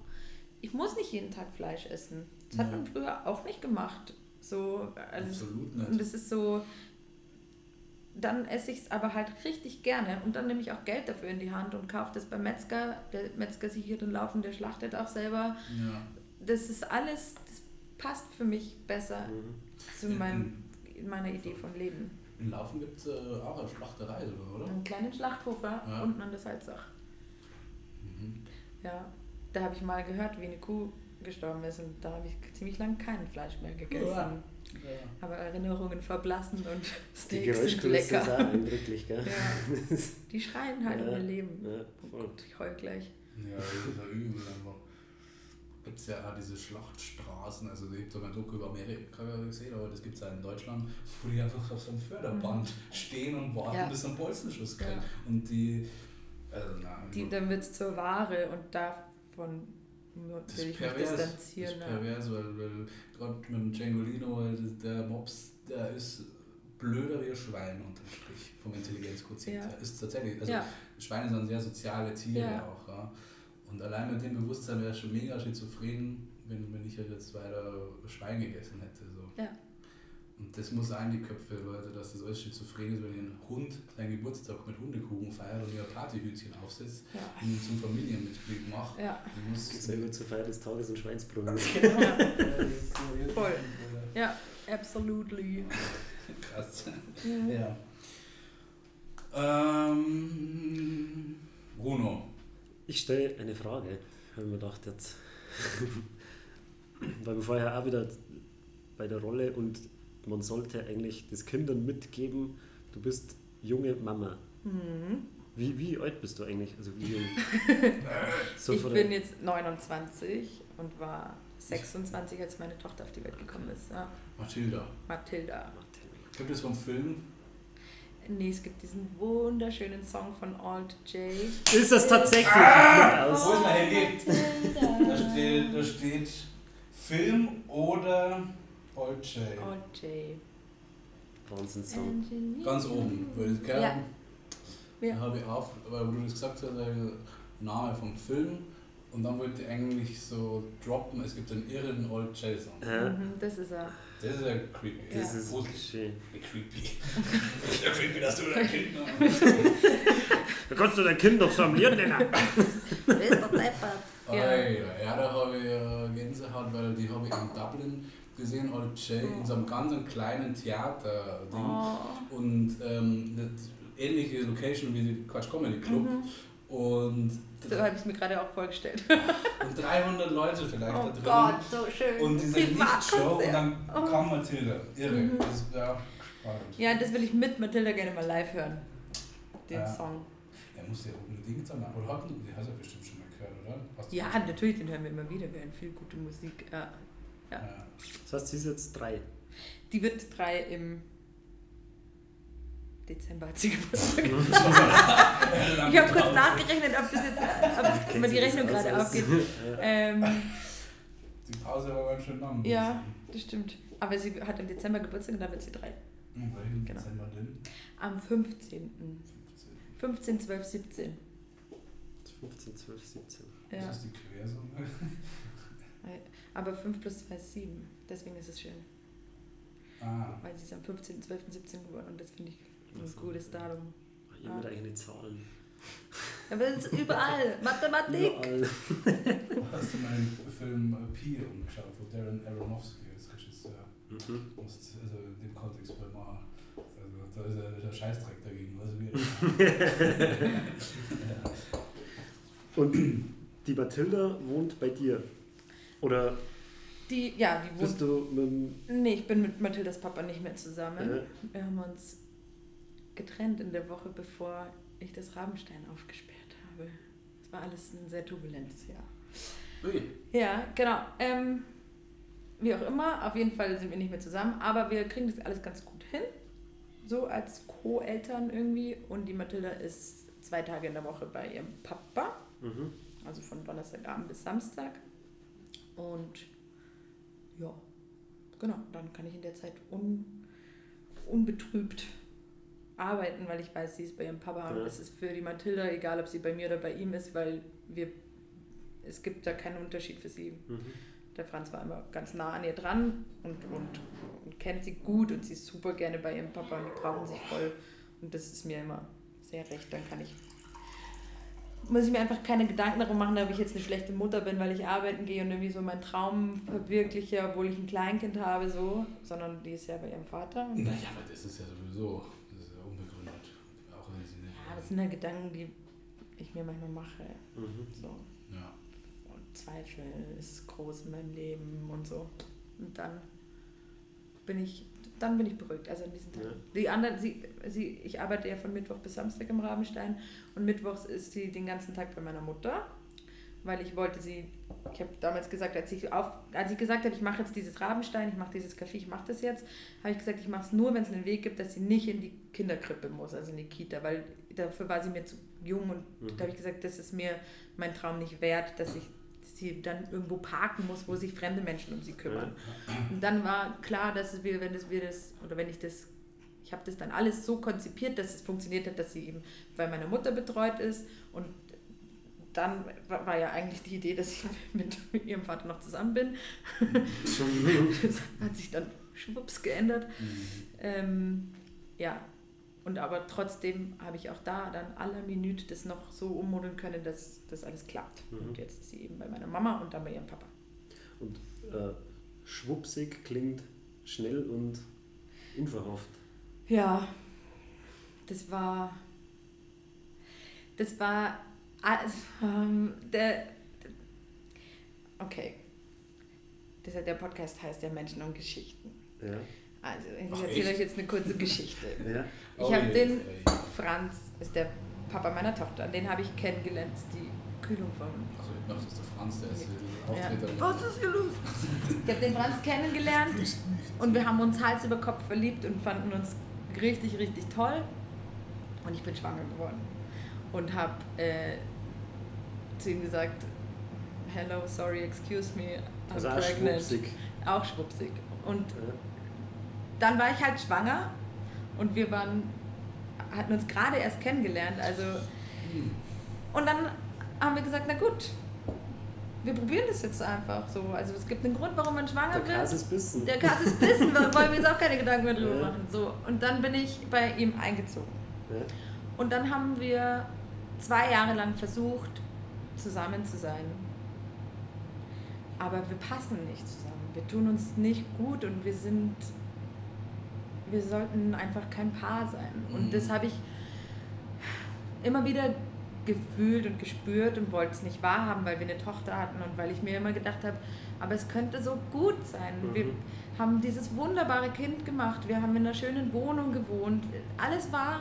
Ich muss nicht jeden Tag Fleisch essen. Das hat Ja. man früher auch nicht gemacht. So, also Absolut Und nicht. es ist so, dann esse ich es aber halt richtig gerne und dann nehme ich auch Geld dafür in die Hand und kaufe das beim Metzger. Der Metzger sieht hier den Laufen, der schlachtet auch selber. Ja. Das ist alles, das passt für mich besser Mhm. zu meinem, meiner Idee von Leben. In Laufen gibt es äh, auch eine Schlachterei oder? Einen kleinen Schlachthof Ja. unten an der Salzach. Mhm. Ja, da habe ich mal gehört, wie eine Kuh gestorben ist und da habe ich ziemlich lang kein Fleisch mehr gegessen. Ja. Aber Erinnerungen verblassen und Die [laughs] Steaks sind Geräuschkulisse ist lecker. eindrücklich, gell? Ja, die schreien halt um Ja, ihr Leben. ja, oh voll. Gott, ich heul gleich. Ja, das ist ja übel einfach. Gibt es ja auch diese Schlachtstraßen, also ich habe da mal ein Doku über Amerika gesehen, aber das gibt es auch in Deutschland, wo die einfach auf so einem Förderband stehen und warten, Mhm. Ja. bis ein Bolzenschuss kommt. Ja. Und die, also nein, Die, dann wird es zur Ware und davon das will ist ich mich pervers, das ist ja. pervers, weil, weil gerade mit dem Djangolino, der Mops, der ist blöder wie ein Schwein unterm Strich vom Intelligenzquotient. Ja. Ist tatsächlich, also ja, Schweine sind sehr soziale Tiere Ja. auch. Ja. Und allein mit dem Bewusstsein wäre ich schon mega schizophren, wenn, wenn ich halt jetzt weiter Schwein gegessen hätte. So. Ja. Und das muss auch in die Köpfe, Leute, dass das alles schizophren ist, wenn ein Hund seinen Geburtstag mit Hundekuchen feiert und ihr ein Partyhütchen aufsetzt ja, und ihn zum Familienmitglied macht. ja. Du musst gut zur Feier des Tages und Schweinsbrunn. ja. Voll. [laughs] Voll. ja, absolutely. [laughs] Krass. Mhm. Ja. Ähm, Bruno. Ich stelle eine Frage, habe ich mir gedacht jetzt. [laughs] Weil wir vorher auch wieder bei der Rolle und man sollte eigentlich das Kindern mitgeben, du bist junge Mama. Mhm. Wie, wie alt bist du eigentlich? Also wie jung? [laughs] So ich bin jetzt 29 und war 26, als meine Tochter auf die Welt gekommen ist. Ja. Mathilda. Mathilda. Gibt es vom Film? Nee, es gibt diesen wunderschönen Song von Alt J. Ist das tatsächlich? Ah! Flippe Wo aus. ist mein Handy? Da steht, da steht Film oder Old J. Alt J. Wahnsinn-Song. Engineer. Ganz oben, würde ich gerne. Ja. Da Ja. habe ich auf, weil du das gesagt hast, der Name vom Film. Und dann wollte ich eigentlich so droppen, es gibt einen irren Old J-Song. Ja, Mhm, das ist er. Das ist ja creepy. Ja. das ist Gruselig. schön. creepy. [laughs] ja, creepy, dass du dein Kind noch [laughs] Da kannst du dein Kind [laughs] doch sammeln, nennen. Wer ist der Deppert? Ja. ja, da habe ich äh, Gänsehaut, weil die habe ich in Dublin gesehen, Old J, in so einem ganz kleinen Theater-Ding. Oh. Und ähm, eine ähnliche Location wie die Quatsch Comedy Club. Mhm. Und, So habe ich es mir gerade auch vorgestellt. [laughs] und 300 Leute vielleicht Oh da drin. Gott, so schön. Und diese. Lichtshow und dann Oh. kam Mathilda. Irre. Mhm. Das ja spannend. Ja, das will ich mit Mathilda gerne mal live hören. Den Ja. Song. Er muss ja unbedingt sein. Oder hat die hast du ja bestimmt schon mal gehört, oder? Ja, natürlich, den hören wir immer wieder. Wir hören viel gute Musik. Ja. Ja. Das heißt, sie ist jetzt drei. Die wird drei im Dezember hat sie Geburtstag. [laughs] ich habe kurz nachgerechnet, ob das jetzt, ob sie die Rechnung gerade. Ja. Ähm, Die Pause war ganz schön lang. ja, das stimmt. Aber sie hat im Dezember Geburtstag und da wird sie drei. Welchen Genau. Dezember denn? Am 15. 15. 15, 12, 17. 15, 12, 17. Ja. Das ist die Quersumme. [laughs] [laughs] Aber 5 plus 2 ist 7. Deswegen ist es schön. Ah, Weil sie ist am 15, 12, 17 geworden und das finde ich ein gutes Datum. Ihr mit eigenen Zahlen. Aber es ist überall. [laughs] Mathematik. Überall. [laughs] hast du mal den Film äh, Pi umgeschaut, wo Darren Aronofsky als Regisseur Mhm. muss, also in dem Kontext bei mal, also da ist er der Scheißdreck dagegen, also wir. ja. [laughs] Und die Mathilda wohnt bei dir. Oder Die, ja, die bist du mit. Nee, ich bin mit Mathildas Papa nicht mehr zusammen. Äh, Wir haben uns getrennt in der Woche, bevor ich das Rabenstein aufgesperrt habe. Es war alles ein sehr turbulentes Jahr. Ui. Ja, genau. Ähm, wie auch immer, auf jeden Fall sind wir nicht mehr zusammen, aber wir kriegen das alles ganz gut hin. So als Co-Eltern irgendwie. Und die Mathilda ist zwei Tage in der Woche bei ihrem Papa, mhm. also von Donnerstagabend bis Samstag. Und ja, genau, dann kann ich in der Zeit un, unbetrübt arbeiten, weil ich weiß, sie ist bei ihrem Papa und Ja. es ist für die Mathilda egal, ob sie bei mir oder bei ihm ist, weil wir es gibt da keinen Unterschied für sie. Mhm. Der Franz war immer ganz nah an ihr dran und, und, und kennt sie gut und sie ist super gerne bei ihrem Papa und die brauchen sich voll. Und das ist mir immer sehr recht. Dann kann ich, muss ich mir einfach keine Gedanken darum machen, ob ich jetzt eine schlechte Mutter bin, weil ich arbeiten gehe und irgendwie so meinen Traum verwirkliche, obwohl ich ein Kleinkind habe, so, sondern die ist ja bei ihrem Vater. Naja, aber das ist ja sowieso, das ist ja unbegründet. Auch wenn sie nicht. ja, das sind ja Gedanken, die ich mir manchmal mache. Mhm. So. Ja. Und Zweifel ist groß in meinem Leben und so. Und dann bin ich, dann bin ich beruhigt. Also an diesen Tag. Ja. Die anderen, sie, sie, ich arbeite ja von Mittwoch bis Samstag im Rabenstein und Mittwochs ist sie den ganzen Tag bei meiner Mutter, weil ich wollte sie, ich habe damals gesagt, als ich, auf, als ich gesagt habe, ich mache jetzt dieses Rabenstein, ich mache dieses Café, ich mache das jetzt, habe ich gesagt, ich mache es nur, wenn es einen Weg gibt, dass sie nicht in die Kinderkrippe muss, also in die Kita, weil dafür war sie mir zu jung und Mhm. da habe ich gesagt, das ist mir mein Traum nicht wert, dass ich sie dann irgendwo parken muss, wo sich fremde Menschen um sie kümmern. Und dann war klar, dass wir, wenn das, wir das, oder wenn ich das, ich habe das dann alles so konzipiert, dass es funktioniert hat, dass sie eben bei meiner Mutter betreut ist und dann war, ja eigentlich die Idee, dass ich [laughs] mit ihrem Vater noch zusammen bin. [laughs] Das hat sich dann schwupps geändert. Ähm, ja, und aber trotzdem habe ich auch da dann aller Minute das noch so ummodeln können, dass das alles klappt. Mhm. Und jetzt ist sie eben bei meiner Mama und dann bei ihrem Papa. Und äh, schwupsig klingt schnell und unverhofft. Ja, das war. Das war. alles, Ähm, der. Okay. Das, der Podcast heißt ja Menschen und Geschichten. Ja. Also, ich erzähle euch jetzt eine kurze Geschichte. [laughs] Ja. Ich Oh habe je, den. Franz, ist der Papa meiner Tochter, den habe ich kennengelernt, die Kühlung von. Also, ich dachte, das ist der Franz, der ist Ja. Was ist hier los? Ich habe den Franz kennengelernt und wir haben uns Hals über Kopf verliebt und fanden uns richtig, richtig toll. Und ich bin schwanger geworden. Und habe äh, zu ihm gesagt, hello, sorry, excuse me, I'm Also auch pregnant. schwupsig. Auch schwupsig. Und. Dann war ich halt schwanger und wir waren, hatten uns gerade erst kennengelernt. Also, und dann haben wir gesagt, na gut, wir probieren das jetzt einfach so. Also es gibt einen Grund, warum man schwanger Der wird. Kas ist Bissen. Der Kass ist Bissen, da [laughs] wollen wir uns auch keine Gedanken mehr drüber machen. So, und dann bin ich bei ihm eingezogen. Und dann haben wir zwei Jahre lang versucht, zusammen zu sein. Aber wir passen nicht zusammen. Wir tun uns nicht gut und wir sind. Wir sollten einfach kein Paar sein. Und Mhm. das habe ich immer wieder gefühlt und gespürt und wollte es nicht wahrhaben, weil wir eine Tochter hatten und weil ich mir immer gedacht habe, aber es könnte so gut sein. Wir Mhm. haben dieses wunderbare Kind gemacht, wir haben in einer schönen Wohnung gewohnt. Alles war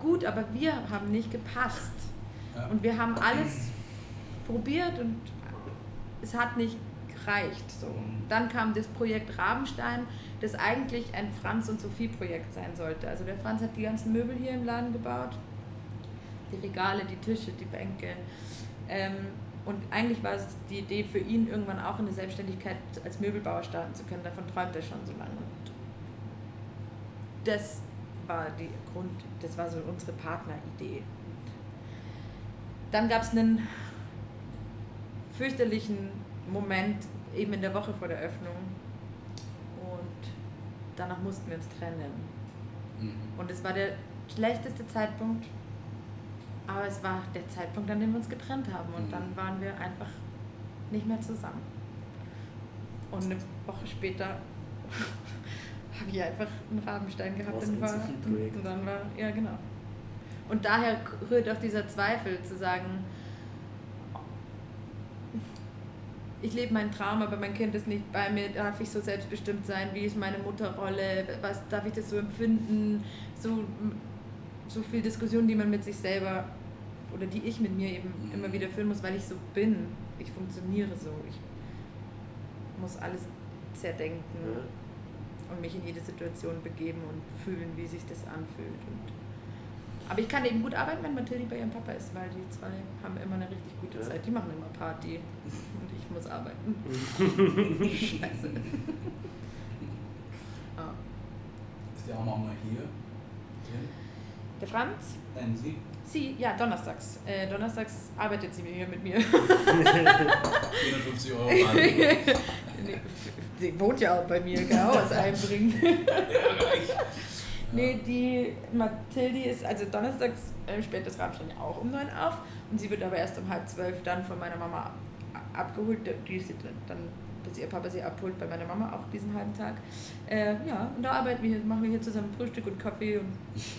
gut, aber wir haben nicht gepasst. Ja. Und wir haben alles probiert und es hat nicht gereicht. So. Dann kam das Projekt Rabenstein, das eigentlich ein Franz und Sophie Projekt sein sollte. Also der Franz hat die ganzen Möbel hier im Laden gebaut, die Regale, die Tische, die Bänke. Ähm, und eigentlich war es die Idee für ihn, irgendwann auch in eine Selbstständigkeit als Möbelbauer starten zu können. Davon träumt er schon so lange. Und das war die Grund, das war so unsere Partneridee. Dann gab es einen fürchterlichen Moment eben in der Woche vor der Öffnung und danach mussten wir uns trennen. Mhm. Und es war der schlechteste Zeitpunkt, aber es war der Zeitpunkt, an dem wir uns getrennt haben und Mhm. dann waren wir einfach nicht mehr zusammen. Und eine Woche später [laughs] habe ich einfach einen Rabenstein gehabt und, ein war, und dann war, ja genau. Und daher rührt auch dieser Zweifel zu sagen, ich lebe meinen Traum, aber mein Kind ist nicht bei mir, darf ich so selbstbestimmt sein, wie ist meine Mutterrolle, was darf ich das so empfinden, so, so viel Diskussion, die man mit sich selber oder die ich mit mir eben immer wieder führen muss, weil ich so bin. Ich funktioniere so. Ich muss alles zerdenken und mich in jede Situation begeben und fühlen, wie sich das anfühlt. Und aber ich kann eben gut arbeiten, wenn Mathilde bei ihrem Papa ist, weil die zwei haben immer eine richtig gute. Zeit. Die machen immer Party und ich muss arbeiten. [laughs] [laughs] Scheiße. Ah. Ist der auch mal hier? drin? Der Franz? Nein, Sie? Sie, ja, donnerstags. Äh, donnerstags arbeitet sie hier mit mir. [laughs] 450 Euro sie wohnt ja auch bei mir, auch was einbringen. Nee, die Mathilde ist, also donnerstags äh, späht das auch um neun auf und sie wird aber erst um halb zwölf dann von meiner Mama abgeholt, die sie dann, dass ihr Papa sie abholt bei meiner Mama auch diesen halben Tag. Äh, ja, und da arbeiten wir, machen wir hier zusammen Frühstück und Kaffee und,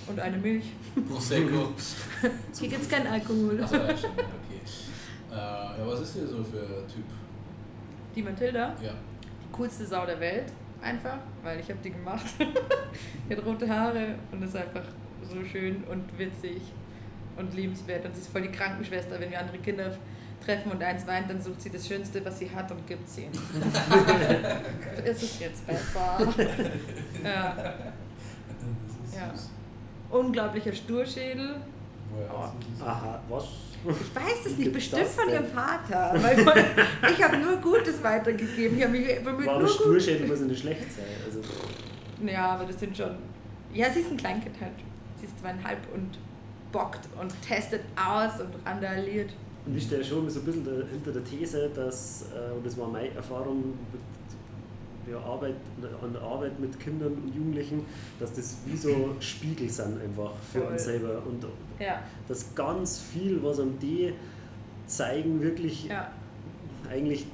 und eine Milch. Prosecco. [laughs] hier gibt es keinen Alkohol. Achso, ja, stimmt, okay. Äh, ja, was ist hier so für ein Typ? Die Mathilda, Ja. die coolste Sau der Welt, einfach, weil ich habe die gemacht. [laughs] die hat rote Haare und ist einfach so schön und witzig und liebenswert. Und sie ist voll die Krankenschwester, wenn wir andere Kinder treffen und eins weint, dann sucht sie das Schönste, was sie hat und gibt sie. [laughs] ist es jetzt besser? ja. Ja. Unglaublicher Sturschädel. Woher Oh. Aha, was? Ich weiß es nicht, bestimmt von ihrem Vater. Ich habe nur Gutes weitergegeben. Ich habe mich bemüht, Warum nur. Sturschädel muss ja nicht schlecht sein. Also, Ja, aber das sind schon. Ja, sie ist ein Kleinkind halt. Sie ist zweieinhalb und bockt und testet aus und randaliert. und ich stehe schon so ein bisschen hinter der These, dass, äh, und das war meine Erfahrung der Arbeit, an der Arbeit mit Kindern und Jugendlichen, dass das wie so Spiegel sind einfach für Voll. uns selber. Und Ja, dass ganz viel, was an die zeigen, wirklich ja, eigentlich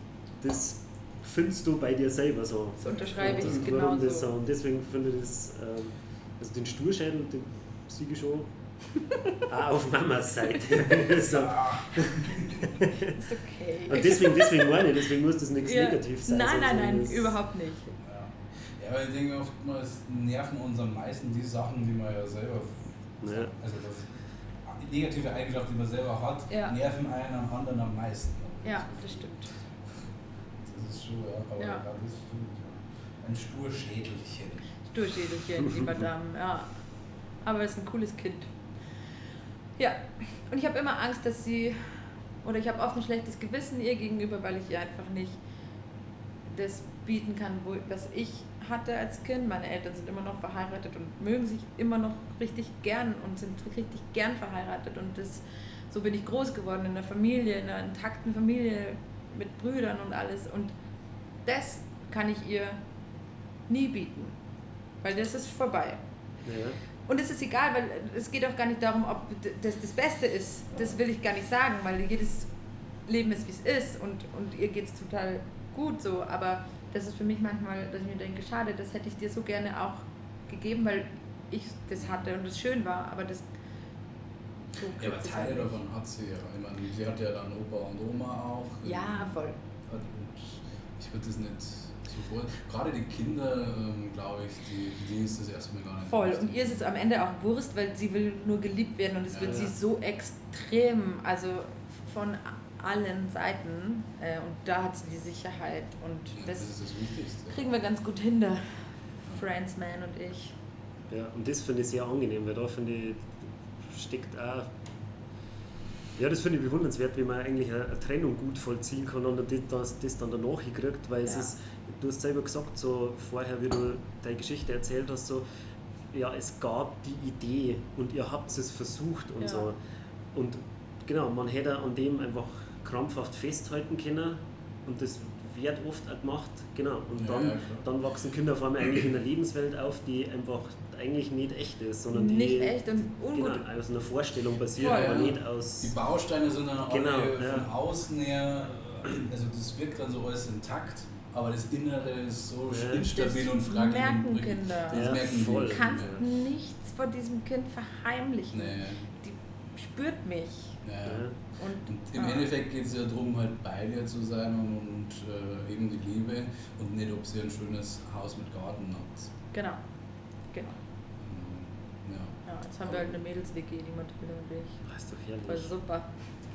das findest du bei dir selber so. das unterschreibe ich und warum das so. Und deswegen finde ich das, ähm, also den Sturschädel, den siege auch [laughs] auf Mamas Seite. [laughs] so. [laughs] Ist okay. Und deswegen, deswegen meine ich, deswegen muss das nichts Ja. negativ sein. Nein, nein, nein, überhaupt nicht. Ja. ja, aber ich denke oftmals nerven uns am meisten die Sachen, die man ja selber. Ja. Also das negative Eigenschaft, die man selber hat, Ja. nerven einen am anderen am meisten. Ja, das stimmt. Das ist schon, ja. Aber Ja. ja. das stimmt, ja. Ein Sturschädelchen. Sturschädelchen, die Madame, ja. Aber es ist ein cooles Kind. Ja, und ich habe immer Angst, dass sie, oder ich habe oft ein schlechtes Gewissen ihr gegenüber, weil ich ihr einfach nicht das bieten kann, wo, was ich hatte als Kind. Meine Eltern sind immer noch verheiratet und mögen sich immer noch richtig gern und sind richtig gern verheiratet. Und das, so bin ich groß geworden in einer Familie, in einer intakten Familie mit Brüdern und alles. Und das kann ich ihr nie bieten, weil das ist vorbei. Ja. Und es ist egal, weil es geht auch gar nicht darum, ob das das Beste ist. Das will ich gar nicht sagen, weil jedes Leben ist, wie es ist und, und ihr geht es total gut so. Aber das ist für mich manchmal, dass ich mir denke, schade, das hätte ich dir so gerne auch gegeben, weil ich das hatte und es schön war, aber das. So Ja, aber Teile davon hat sie ja. Ich meine, sie hat ja dann Opa und Oma auch. Ja, voll. Und ich würde das nicht. Gerade die Kinder, ähm, glaube ich, die, die ist das erstmal gar nicht Voll. wichtig. Und ihr ist es am Ende auch Wurst, weil sie will nur geliebt werden und es Ja, wird ja. sie so extrem, also von allen Seiten. Äh, und da hat sie die Sicherheit und Ja, das das ist das Wichtigste. kriegen wir ganz gut hin, der Friendsman und ich. Ja, und das finde ich sehr angenehm, weil da finde ich, steckt auch. Ja, das finde ich bewundernswert, wie man eigentlich eine, Trennung gut vollziehen kann und das, das, das dann danach hinkriegt, weil es Ja. ist, du hast selber gesagt, so vorher, wie du deine Geschichte erzählt hast, so, ja, es gab die Idee und ihr habt es versucht und Ja. so. Und genau, man hätte an dem einfach krampfhaft festhalten können und das wird oft auch gemacht, genau. Und Ja, dann, ja, dann wachsen Kinder vor allem eigentlich in einer Lebenswelt auf, die einfach eigentlich nicht echt ist, sondern die Nicht echt und ungut. genau, aus einer Vorstellung basiert, Voll. aber Ja. nicht aus. Die Bausteine sind dann alle Genau, von ja. außen her, also das wirkt dann so alles intakt, aber das Innere ist so Ja. instabil Das und fragil. merken. Kinder. Das Ja, merken voll. Du kannst ja. nichts vor diesem Kind verheimlichen. Nee. Die spürt mich. Ja. Und, Und im Endeffekt geht es ja darum, halt bei dir zu sein und, und äh, eben die Liebe und nicht, ob sie ein schönes Haus mit Garten hat. Genau. Genau. Ähm, ja. Ja, jetzt haben wir halt eine Mädels-WG, die Mathilde und ich. Doch Voll herrlich. super.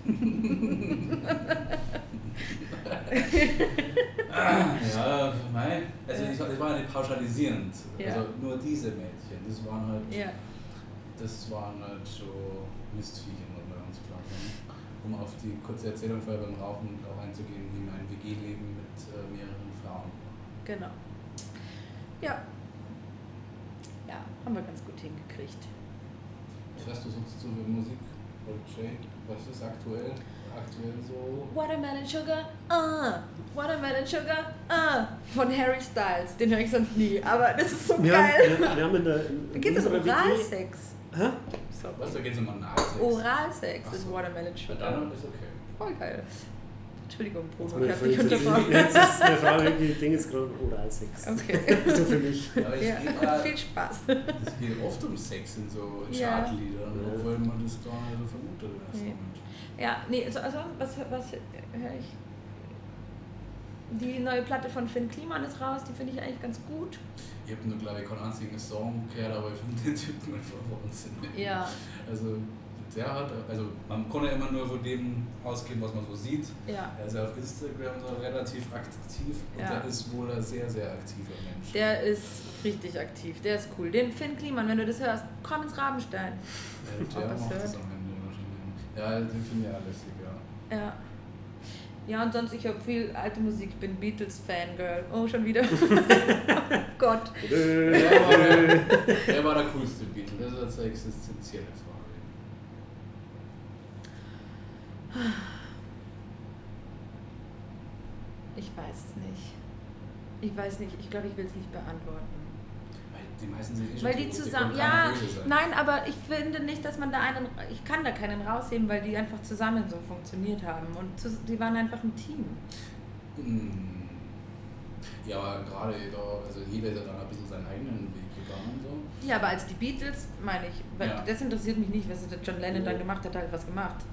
[laughs] [laughs] Ja, mei. Also ich, ich war ja nicht pauschalisierend. Ja. Also nur diese Mädchen, das waren halt, Ja. das waren halt so Mistviecher, muss man ganz klar sagen. Um auf die kurze Erzählung vorher beim Rauchen auch einzugehen, wie mein WG-Leben mit äh, mehreren Frauen. Genau. Ja. Ja, haben wir ganz gut hingekriegt. Was hörst du sonst so für Musik? Oder Jay? Was ist aktuell? Aktuell so? Watermelon Sugar, uh, Watermelon Sugar, uh, von Harry Styles. Den höre ich sonst nie, aber das ist so Wir haben, geil. wir, wir haben in der. In Da geht es um Oralsex. Hä? Sorry. Was, da geht es um Nase. Oralsex Ach ist so. Watermelon Sugar. dann ist okay. Voll geil. Entschuldigung, Bruno, Jetzt ich habe dich ist unterbrochen. jetzt ist eine Frage, [laughs] die Ding ist gerade Oralsex. Okay. [laughs] So für mich. Aber es, Ja, geht, auch- viel Spaß. es geht oft um Sex in so. Chartliedern, Ja. obwohl man das gar nicht so vermutet Nee. Ja, nee, also, also was, was höre ich? Die neue Platte von Finn Kliman ist raus, die finde ich eigentlich ganz gut. Ich habe nur, glaube ich, keinen einzigen Song gehört, aber ich finde den Typen einfach wahnsinnig. Ja. Also, der hat, also man kann ja immer nur von dem ausgehen, was man so sieht. Ja. Er ist ja auf Instagram so relativ aktiv und Ja. der ist wohl ein sehr, sehr aktiver Mensch. Der ist richtig aktiv, der ist cool. Den Finn Kliman, wenn du das hörst, komm ins Rabenstein. Ja, Ob der macht das Ende wahrscheinlich. Ja, den finde ich auch lässig, ja. Ja. Ja, und sonst, ich höre viel alte Musik, bin Beatles-Fangirl. Oh, schon wieder. [laughs] oh Gott. Der war der, der war der coolste Beatle, das ist eine existenzielle Frage. Ich weiß es nicht. Ich weiß nicht, ich glaube, ich will es nicht beantworten. Weil die meisten sind eh schon Weil die zusammen, ja, nein, aber ich finde nicht, dass man da einen, ich kann da keinen rausheben, weil die einfach zusammen so funktioniert haben und zu, die waren einfach ein Team. Hm. Ja, aber gerade da, also jeder ist ja dann ein bisschen seinen eigenen Weg gegangen. So. Ja, aber als die Beatles, meine ich, weil Ja. das interessiert mich nicht, was John Lennon dann gemacht hat, hat halt was gemacht.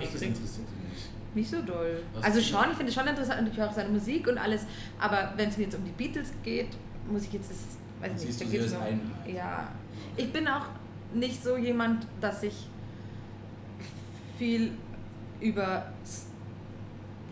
Echt, das interessiert dich nicht. nicht so doll. Was Also schon, ich finde es schon interessant und ich höre auch seine Musik und alles, aber wenn es mir jetzt um die Beatles geht, muss ich jetzt das, weiß nicht, da noch. Einheit? Ja, ich bin auch nicht so jemand, dass ich viel über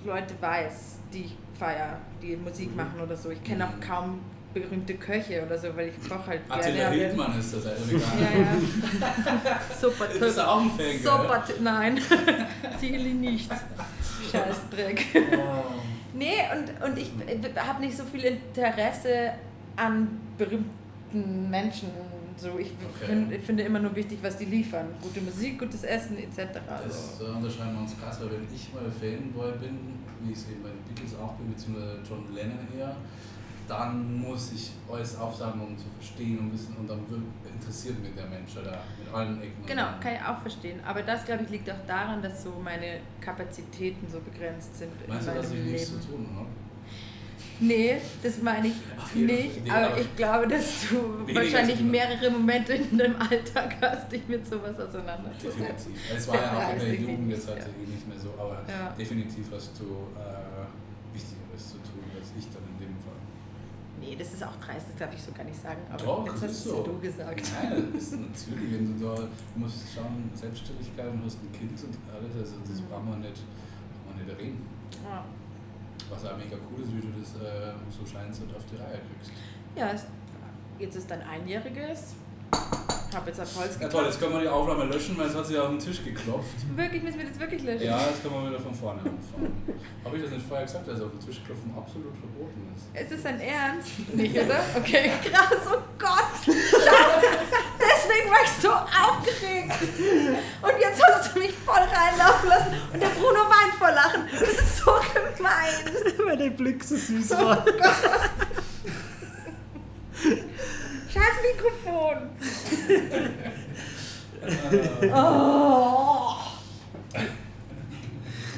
Leute weiß, die ich feier, die Musik Mhm. machen oder so. Ich kenne auch Mhm. kaum berühmte Köche oder so, weil ich koche halt Attila gerne. Hildmann ist das, also egal. Ja, ja. [laughs] Super Du bist auch ein Fan, Super Nein, [laughs] sicherlich nicht. [laughs] Scheißdreck. Oh. Nee, und, und ich habe nicht so viel Interesse an berühmten Menschen. So, ich, Okay. find, ich finde immer nur wichtig, was die liefern. Gute Musik, gutes Essen etc. Das Also. äh, unterscheiden wir uns krass, weil wenn ich mal Fanboy bin, wie ich es eben bei den Beatles auch bin, beziehungsweise John Lennon eher, dann muss ich alles aufsagen, um zu verstehen und wissen, und dann wird, interessiert mich der Mensch oder mit allen Ecken. Genau, kann ich auch verstehen. Aber das, glaube ich, liegt auch daran, dass so meine Kapazitäten so begrenzt sind Meinst du, dass ich nichts zu tun habe? Nee, das meine ich jeden nicht. Nee, aber ich glaube, dass du [laughs] wahrscheinlich mehrere Momente in deinem Alltag hast, dich mit sowas auseinanderzusetzen. Definitiv. Es war ja auch in der Jugend jetzt halt ja. eh nicht mehr so, aber Ja. definitiv hast du äh, Wichtigeres zu tun als ich dann in dem Fall. Nee, das ist auch dreist, das darf ich so gar nicht sagen. Aber Doch, jetzt das hast so. du gesagt. Nein, das ist natürlich, wenn du da, du musst schauen, Selbstständigkeit und hast ein Kind und alles, also das Mhm. braucht man nicht, braucht man nicht reden. Ja, Was auch mega cool ist, wie du das äh, so scheinst und auf die Reihe kriegst. ja es, jetzt ist dein Einjähriges. Hab jetzt auf Holz Ja toll, jetzt können wir die Aufnahme löschen, weil es hat sich auf den Tisch geklopft. Wirklich, müssen wir das wirklich löschen? Ja, jetzt können wir wieder von vorne anfangen. [laughs] Habe ich das nicht vorher gesagt, dass auf den Tisch klopfen absolut verboten ist? Ist es dein Ernst? [laughs] Nicht, oder? Okay, krass, oh Gott! [laughs] deswegen war ich so aufgeregt. Und jetzt hast du mich voll reinlaufen lassen und der Bruno weint vor Lachen. Das ist so gemein. Weil der Blick so süß war. Scheiß Mikrofon. Oh.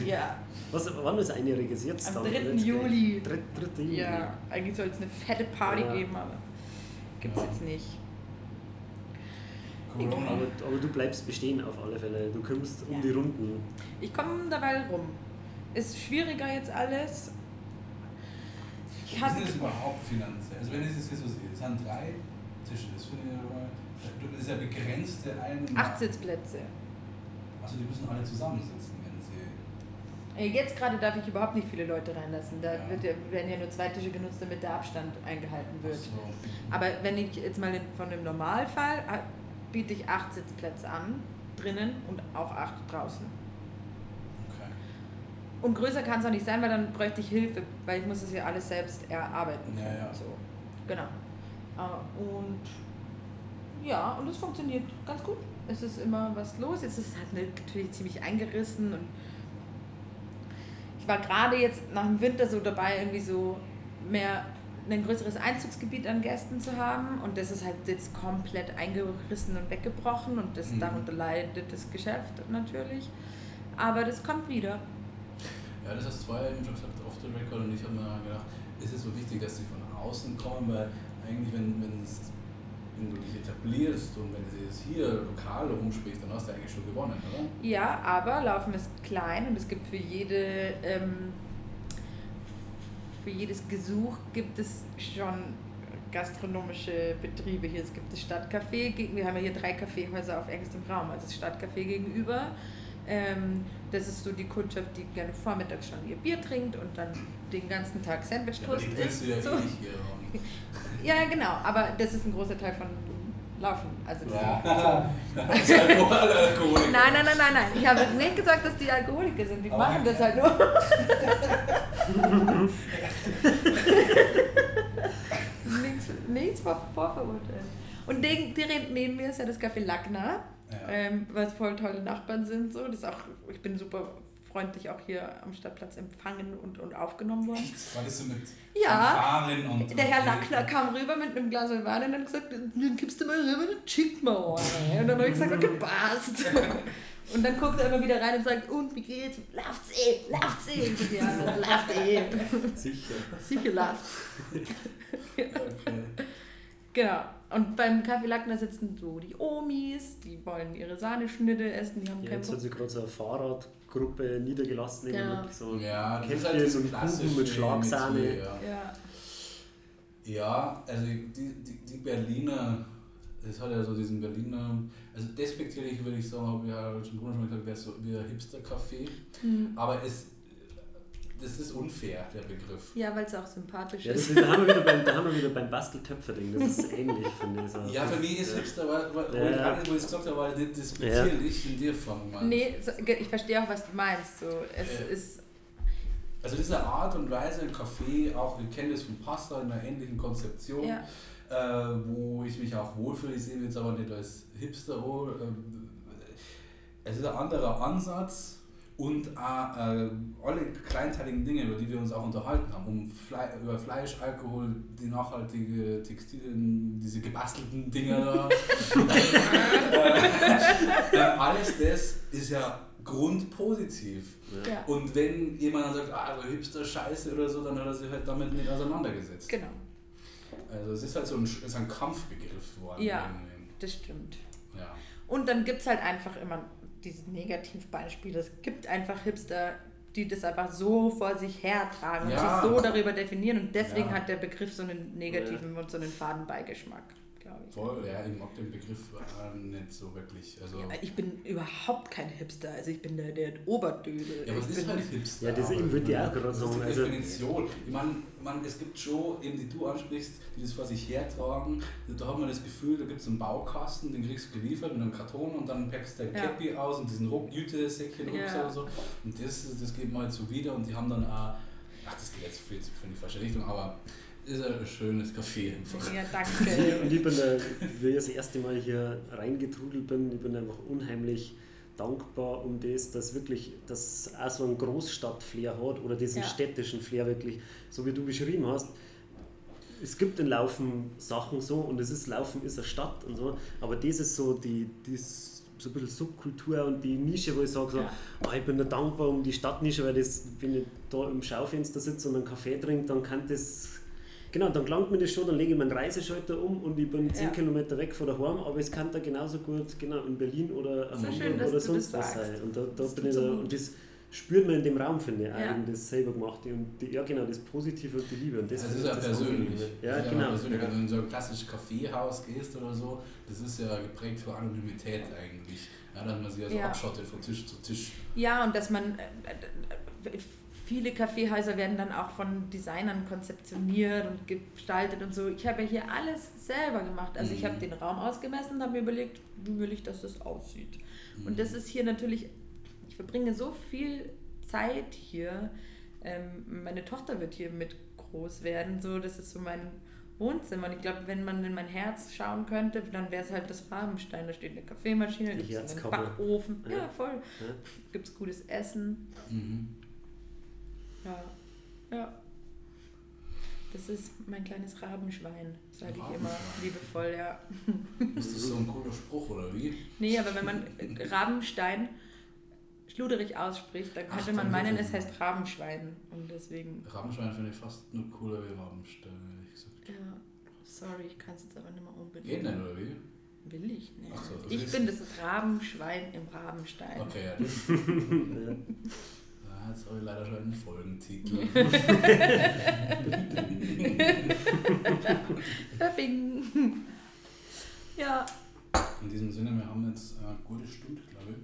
Ja, Was, wann ist einjähriges jetzt? Am dann? 3. Jetzt gleich. Juli. 3. 3. Juli. ja. Eigentlich soll es eine fette Party Ja. geben, aber gibt's Ja. jetzt nicht. Corona. Aber, aber du bleibst bestehen auf alle Fälle. Du kommst um Ja. die Runden. Ich komme dabei rum. Ist schwieriger jetzt alles. Ich Wie hatte ist das überhaupt finanziell? Also wenn ich das jetzt so sehe, es sind drei Tische, das finde ich aber, das ist ja begrenzte ein... acht Sitzplätze. Also die müssen alle zusammensitzen, wenn sie... Jetzt gerade darf ich überhaupt nicht viele Leute reinlassen. Da Ja. wird ja, werden ja nur zwei Tische genutzt, damit der Abstand eingehalten wird. So. Aber wenn ich jetzt mal von dem Normalfall äh, biete ich acht Sitzplätze an, drinnen und auch acht draußen. Okay. Und größer kann es auch nicht sein, weil dann bräuchte ich Hilfe, weil ich muss das ja alles selbst erarbeiten. Ja, können. ja. So. Genau. Äh, Und ja, und es funktioniert ganz gut. Es ist immer was los. Jetzt ist es halt natürlich ziemlich eingerissen und ich war gerade jetzt nach dem Winter so dabei, irgendwie so mehr ein größeres Einzugsgebiet an Gästen zu haben und das ist halt jetzt komplett eingerissen und weggebrochen und das Mhm. darunter leidet das Geschäft natürlich. Aber das kommt wieder. Ja, das hast du vorher eben schon gesagt, off the record, und ich habe mir gedacht, es ist so wichtig, dass sie von außen kommen, weil eigentlich, wenn, wenn, wenn du dich etablierst und wenn du es hier lokal rumsprichst, dann hast du eigentlich schon gewonnen, oder? Ja, aber Laufen ist klein und es gibt für jede ähm, für jedes Gesuch gibt es schon gastronomische Betriebe hier. Es gibt das Stadtcafé, wir haben ja hier drei Kaffeehäuser auf engstem Raum, also das Stadtcafé gegenüber. Ähm, das ist so die Kundschaft, die gerne vormittags schon ihr Bier trinkt und dann den ganzen Tag Sandwich-Toast ja, isst. Ja, so. eh hier ja, genau, aber das ist ein großer Teil von Laufen. Also ja. das ist Alkoholiker. Nein, nein, nein, nein, nein. Ich habe nicht gesagt, dass die Alkoholiker sind. Die aber machen das halt nur. nichts, nichts vorverurteilt. Und direkt neben mir ist ja das Café Lackner, ja. ähm, was voll tolle Nachbarn sind. So. Das ist auch, ich bin super freundlich auch hier am Stadtplatz empfangen und, und aufgenommen worden. War das so mit ja, und der Herr Lackner kam rüber mit einem Glas Wein und hat gesagt, dann gibst du mal rüber eine Chick mal Und dann habe ich gesagt, okay, passt. [laughs] Und dann guckt er immer wieder rein und sagt, und wie geht's? Läuft's eh, läuft's eh. [laughs] Ja, läuft eh. Sicher. Sicher läuft's. Okay. [laughs] Genau. Und beim Kaffee Lackner sitzen so die Omis, die wollen ihre Sahneschnitte essen, die haben ja, keinen Jetzt hat sich gerade so eine Fahrradgruppe niedergelassen, ja. mit so ja, Käffchen halt und Kuchen mit Schlagsahne. Ja. ja. ja, also die, die, die Berliner es hat ja so diesen Berliner, also despektierlich würde ich sagen, habe ich ja schon schon gesagt, wäre so wie ein Hipster-Café. Mhm. Aber es, das ist unfair, der Begriff. Ja, weil es auch sympathisch ja, ist. ist. Da haben wir wieder beim, da haben wir wieder [laughs] beim Basteltöpfer-Ding, das ist ähnlich, finde ich. So. Ja, für mich ist Hipster, weil, weil ja. gerade wo ich es gesagt habe, war das speziell ja. ich in dir von. Nee, ich verstehe auch, was du meinst. So, es äh, ist also diese Art und Weise, ein Café, auch wir kennen das von Pasta in einer ähnlichen Konzeption. Ja äh, wo ich mich auch wohlfühle. Ich sehe mich jetzt aber nicht als Hipster oh, ähm, Es ist ein anderer Ansatz und auch, äh, alle kleinteiligen Dinge, über die wir uns auch unterhalten haben, um Fle über Fleisch, Alkohol, die nachhaltige Textilien, diese gebastelten Dinger da. [laughs] äh, alles das ist ja grundpositiv. Ja. Und wenn jemand dann sagt, ah, so Hipster Scheiße oder so, dann hat er sich halt damit nicht auseinandergesetzt. Genau. Also es ist halt so ein, ist ein Kampfbegriff geworden. Ja, das stimmt. Ja. Und dann gibt es halt einfach immer diese Negativbeispiele. Es gibt einfach Hipster, die das einfach so vor sich hertragen ja. und sich so darüber definieren. Und deswegen ja. hat der Begriff so einen negativen und so einen Fadenbeigeschmack. Voll, ja, ich mag den Begriff äh, nicht so wirklich. Also ja, ich bin überhaupt kein Hipster, also ich bin der, der Oberdödel. Ja, was ist halt Hipster? Ja, das eben wird ja auch gerade sagen. Also Definition. Ich meine, man, es gibt schon, eben die du ansprichst, die das vor sich hertragen, da hat man das Gefühl, da gibt es einen Baukasten, den kriegst du geliefert mit einem Karton und dann packst du dein ja. Käppi aus und diesen Jüte-Säckchen ja. oder so. Und das, das geht mal so wieder und die haben dann auch, ach, das geht jetzt viel zu in die falsche Richtung, aber ist ein schönes Café einfach. Ja, danke. [laughs] Und ich bin da, wie ich das erste Mal hier reingetrudelt bin, ich bin einfach unheimlich dankbar um das, dass wirklich das auch so einen Großstadtflair hat oder diesen ja. städtischen Flair wirklich, so wie du beschrieben hast. Es gibt in Laufen Sachen so und es ist Laufen ist eine Stadt und so, aber das ist so die, die so ein bisschen Subkultur und die Nische, wo ich sage, so, ja. oh, ich bin da dankbar um die Stadtnische, weil das, wenn ich da im Schaufenster sitze und einen Kaffee trinke, dann kann das Genau, dann gelangt mir das schon, dann lege ich meinen Reiseschalter um und ich bin 10 ja. Kilometer weg von daheim, aber es kann da genauso gut genau in Berlin oder so Hamburg schön, oder sonst was sein. Und da, da bin ich da, und das spürt man in dem Raum, finde ich, ja. das selber gemacht. Und die, ja genau, das Positive und die Liebe. Und das, das ist ja persönlich. Ja, ja, genau. Persönlich. Wenn du in so ein klassisches Kaffeehaus gehst oder so, das ist ja geprägt von Anonymität eigentlich. Ja, dass man sich also abschottet von Tisch zu Tisch. Ja, und dass man äh, äh, viele Kaffeehäuser werden dann auch von Designern konzeptioniert und gestaltet und so. Ich habe ja hier alles selber gemacht. Also ich habe mhm. den Raum ausgemessen und habe mir überlegt, wie will ich, dass das aussieht. Mhm. Und das ist hier natürlich, ich verbringe so viel Zeit hier. Ähm, meine Tochter wird hier mit groß werden. So, das ist so mein Wohnzimmer. Und ich glaube, wenn man in mein Herz schauen könnte, dann wäre es halt das Rabenstein. Da steht eine Kaffeemaschine, gibt es einen Backofen. Ja, ja voll. Ja. Gibt es gutes Essen. Mhm. Ja. Ja. Das ist mein kleines Rabenschwein, sage ich immer liebevoll, ja. Ist das so ein cooler Spruch oder wie? Nee, aber wenn man Rabenstein schluderig ausspricht, dann könnte Ach, man meinen, es heißt Rabenschwein. Und deswegen, Rabenschwein finde ich fast nur cooler wie Rabenstein, ehrlich gesagt. ja, sorry, ich kann es jetzt aber nicht mehr unbedingt. Geht nicht, oder wie? Will ich nicht. Ach so, ich ist- bin das Rabenschwein im Rabenstein. Okay, ja, das. [laughs] Ja. Ja, jetzt habe ich leider schon einen Folgentitel. Bing. Ja, In diesem Sinne, wir haben jetzt eine gute Stunde, glaube ich.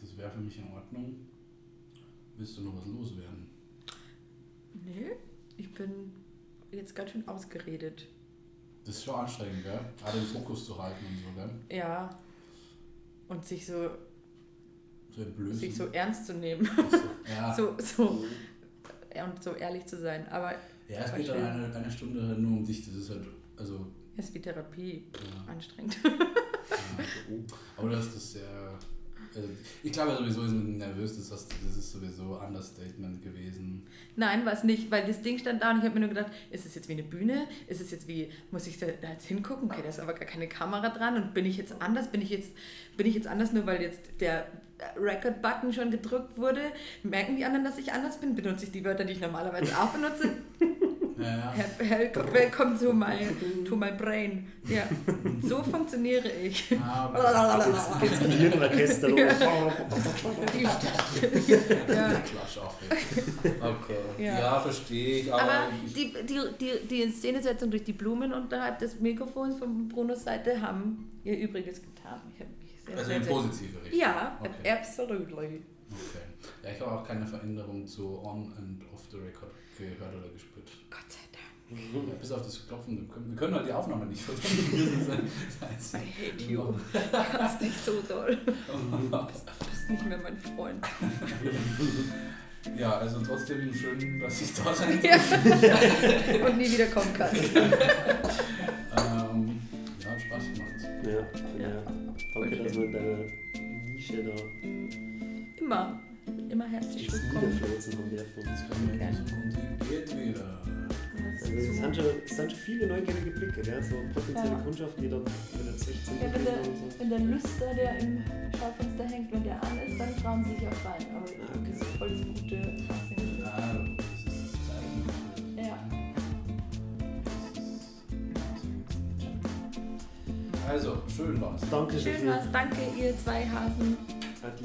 Das wäre für mich in Ordnung. Willst du noch was loswerden? nee, ich bin jetzt ganz schön ausgeredet. Das ist schon anstrengend, gell? Gerade den Fokus zu halten und so, gell? Ja. Und sich so, So ein sich so ernst zu nehmen. ja. [laughs] So, so, ja, und so ehrlich zu sein. Aber ja, es geht dann eine, eine Stunde halt nur um dich. Das ist halt, also, es ist wie Therapie. ja. Anstrengend. ja. [laughs] Aber du hast das sehr. Also ich glaube sowieso, ist mit nervös, das, hast, das ist sowieso Understatement gewesen. Nein, war es nicht, weil das Ding stand da und ich habe mir nur gedacht, ist es jetzt wie eine Bühne? Ist es jetzt wie, muss ich da da jetzt hingucken? Okay, da ist aber gar keine Kamera dran und bin ich jetzt anders? Bin ich jetzt, bin ich jetzt anders, nur weil jetzt der Record-Button schon gedrückt wurde? Merken die anderen, dass ich anders bin? Benutze ich die Wörter, die ich normalerweise auch benutze? [laughs] Ja, Welcome to my, to my brain. Ja, so funktioniere ich. Ah, Hirnorchester [laughs] los. ja. Okay. Verstehe ich. Aber, Aber die, die, die, die Inszenesetzung durch die Blumen unterhalb des Mikrofons von Brunos Seite haben ihr Übriges getan. Ich habe sehr, also sehr, in positive Richtung. Ja, Okay. absolutely. okay. Ja, ich habe auch keine Veränderung zu on and off the record gehört oder gespürt. Gott sei Dank. Ja, bis auf das Klopfen. Wir können, halt die Aufnahme nicht verwenden. [laughs] I hate you. Du hast dich so doll. Du bist nicht mehr mein Freund. Ja, also trotzdem schön, dass ich da sein Ja. [laughs] Und nie wieder kommen kannst. [laughs] ähm, Ja, hat Spaß gemacht. Ja, ja. Danke, dass wir in deiner Nische da Immer. Immer herzlich willkommen. Niederflurzen haben dürfen. Jetzt können wir in Zukunft geht wieder. Also es, sind schon, es sind schon viele neugierige Blicke, gell? so potenzielle Ja. Kundschaft, die dann mit 16 Ja, wenn, der, und so. wenn der Lüster, der im Schaufenster hängt, wenn der an ist, dann trauen sie sich auch rein. Aber Ah, okay. das ist voll das gute Fachsinn. Ja, Also, schön war's. Danke schön. Schön war's. Danke, ihr zwei Hasen. Hat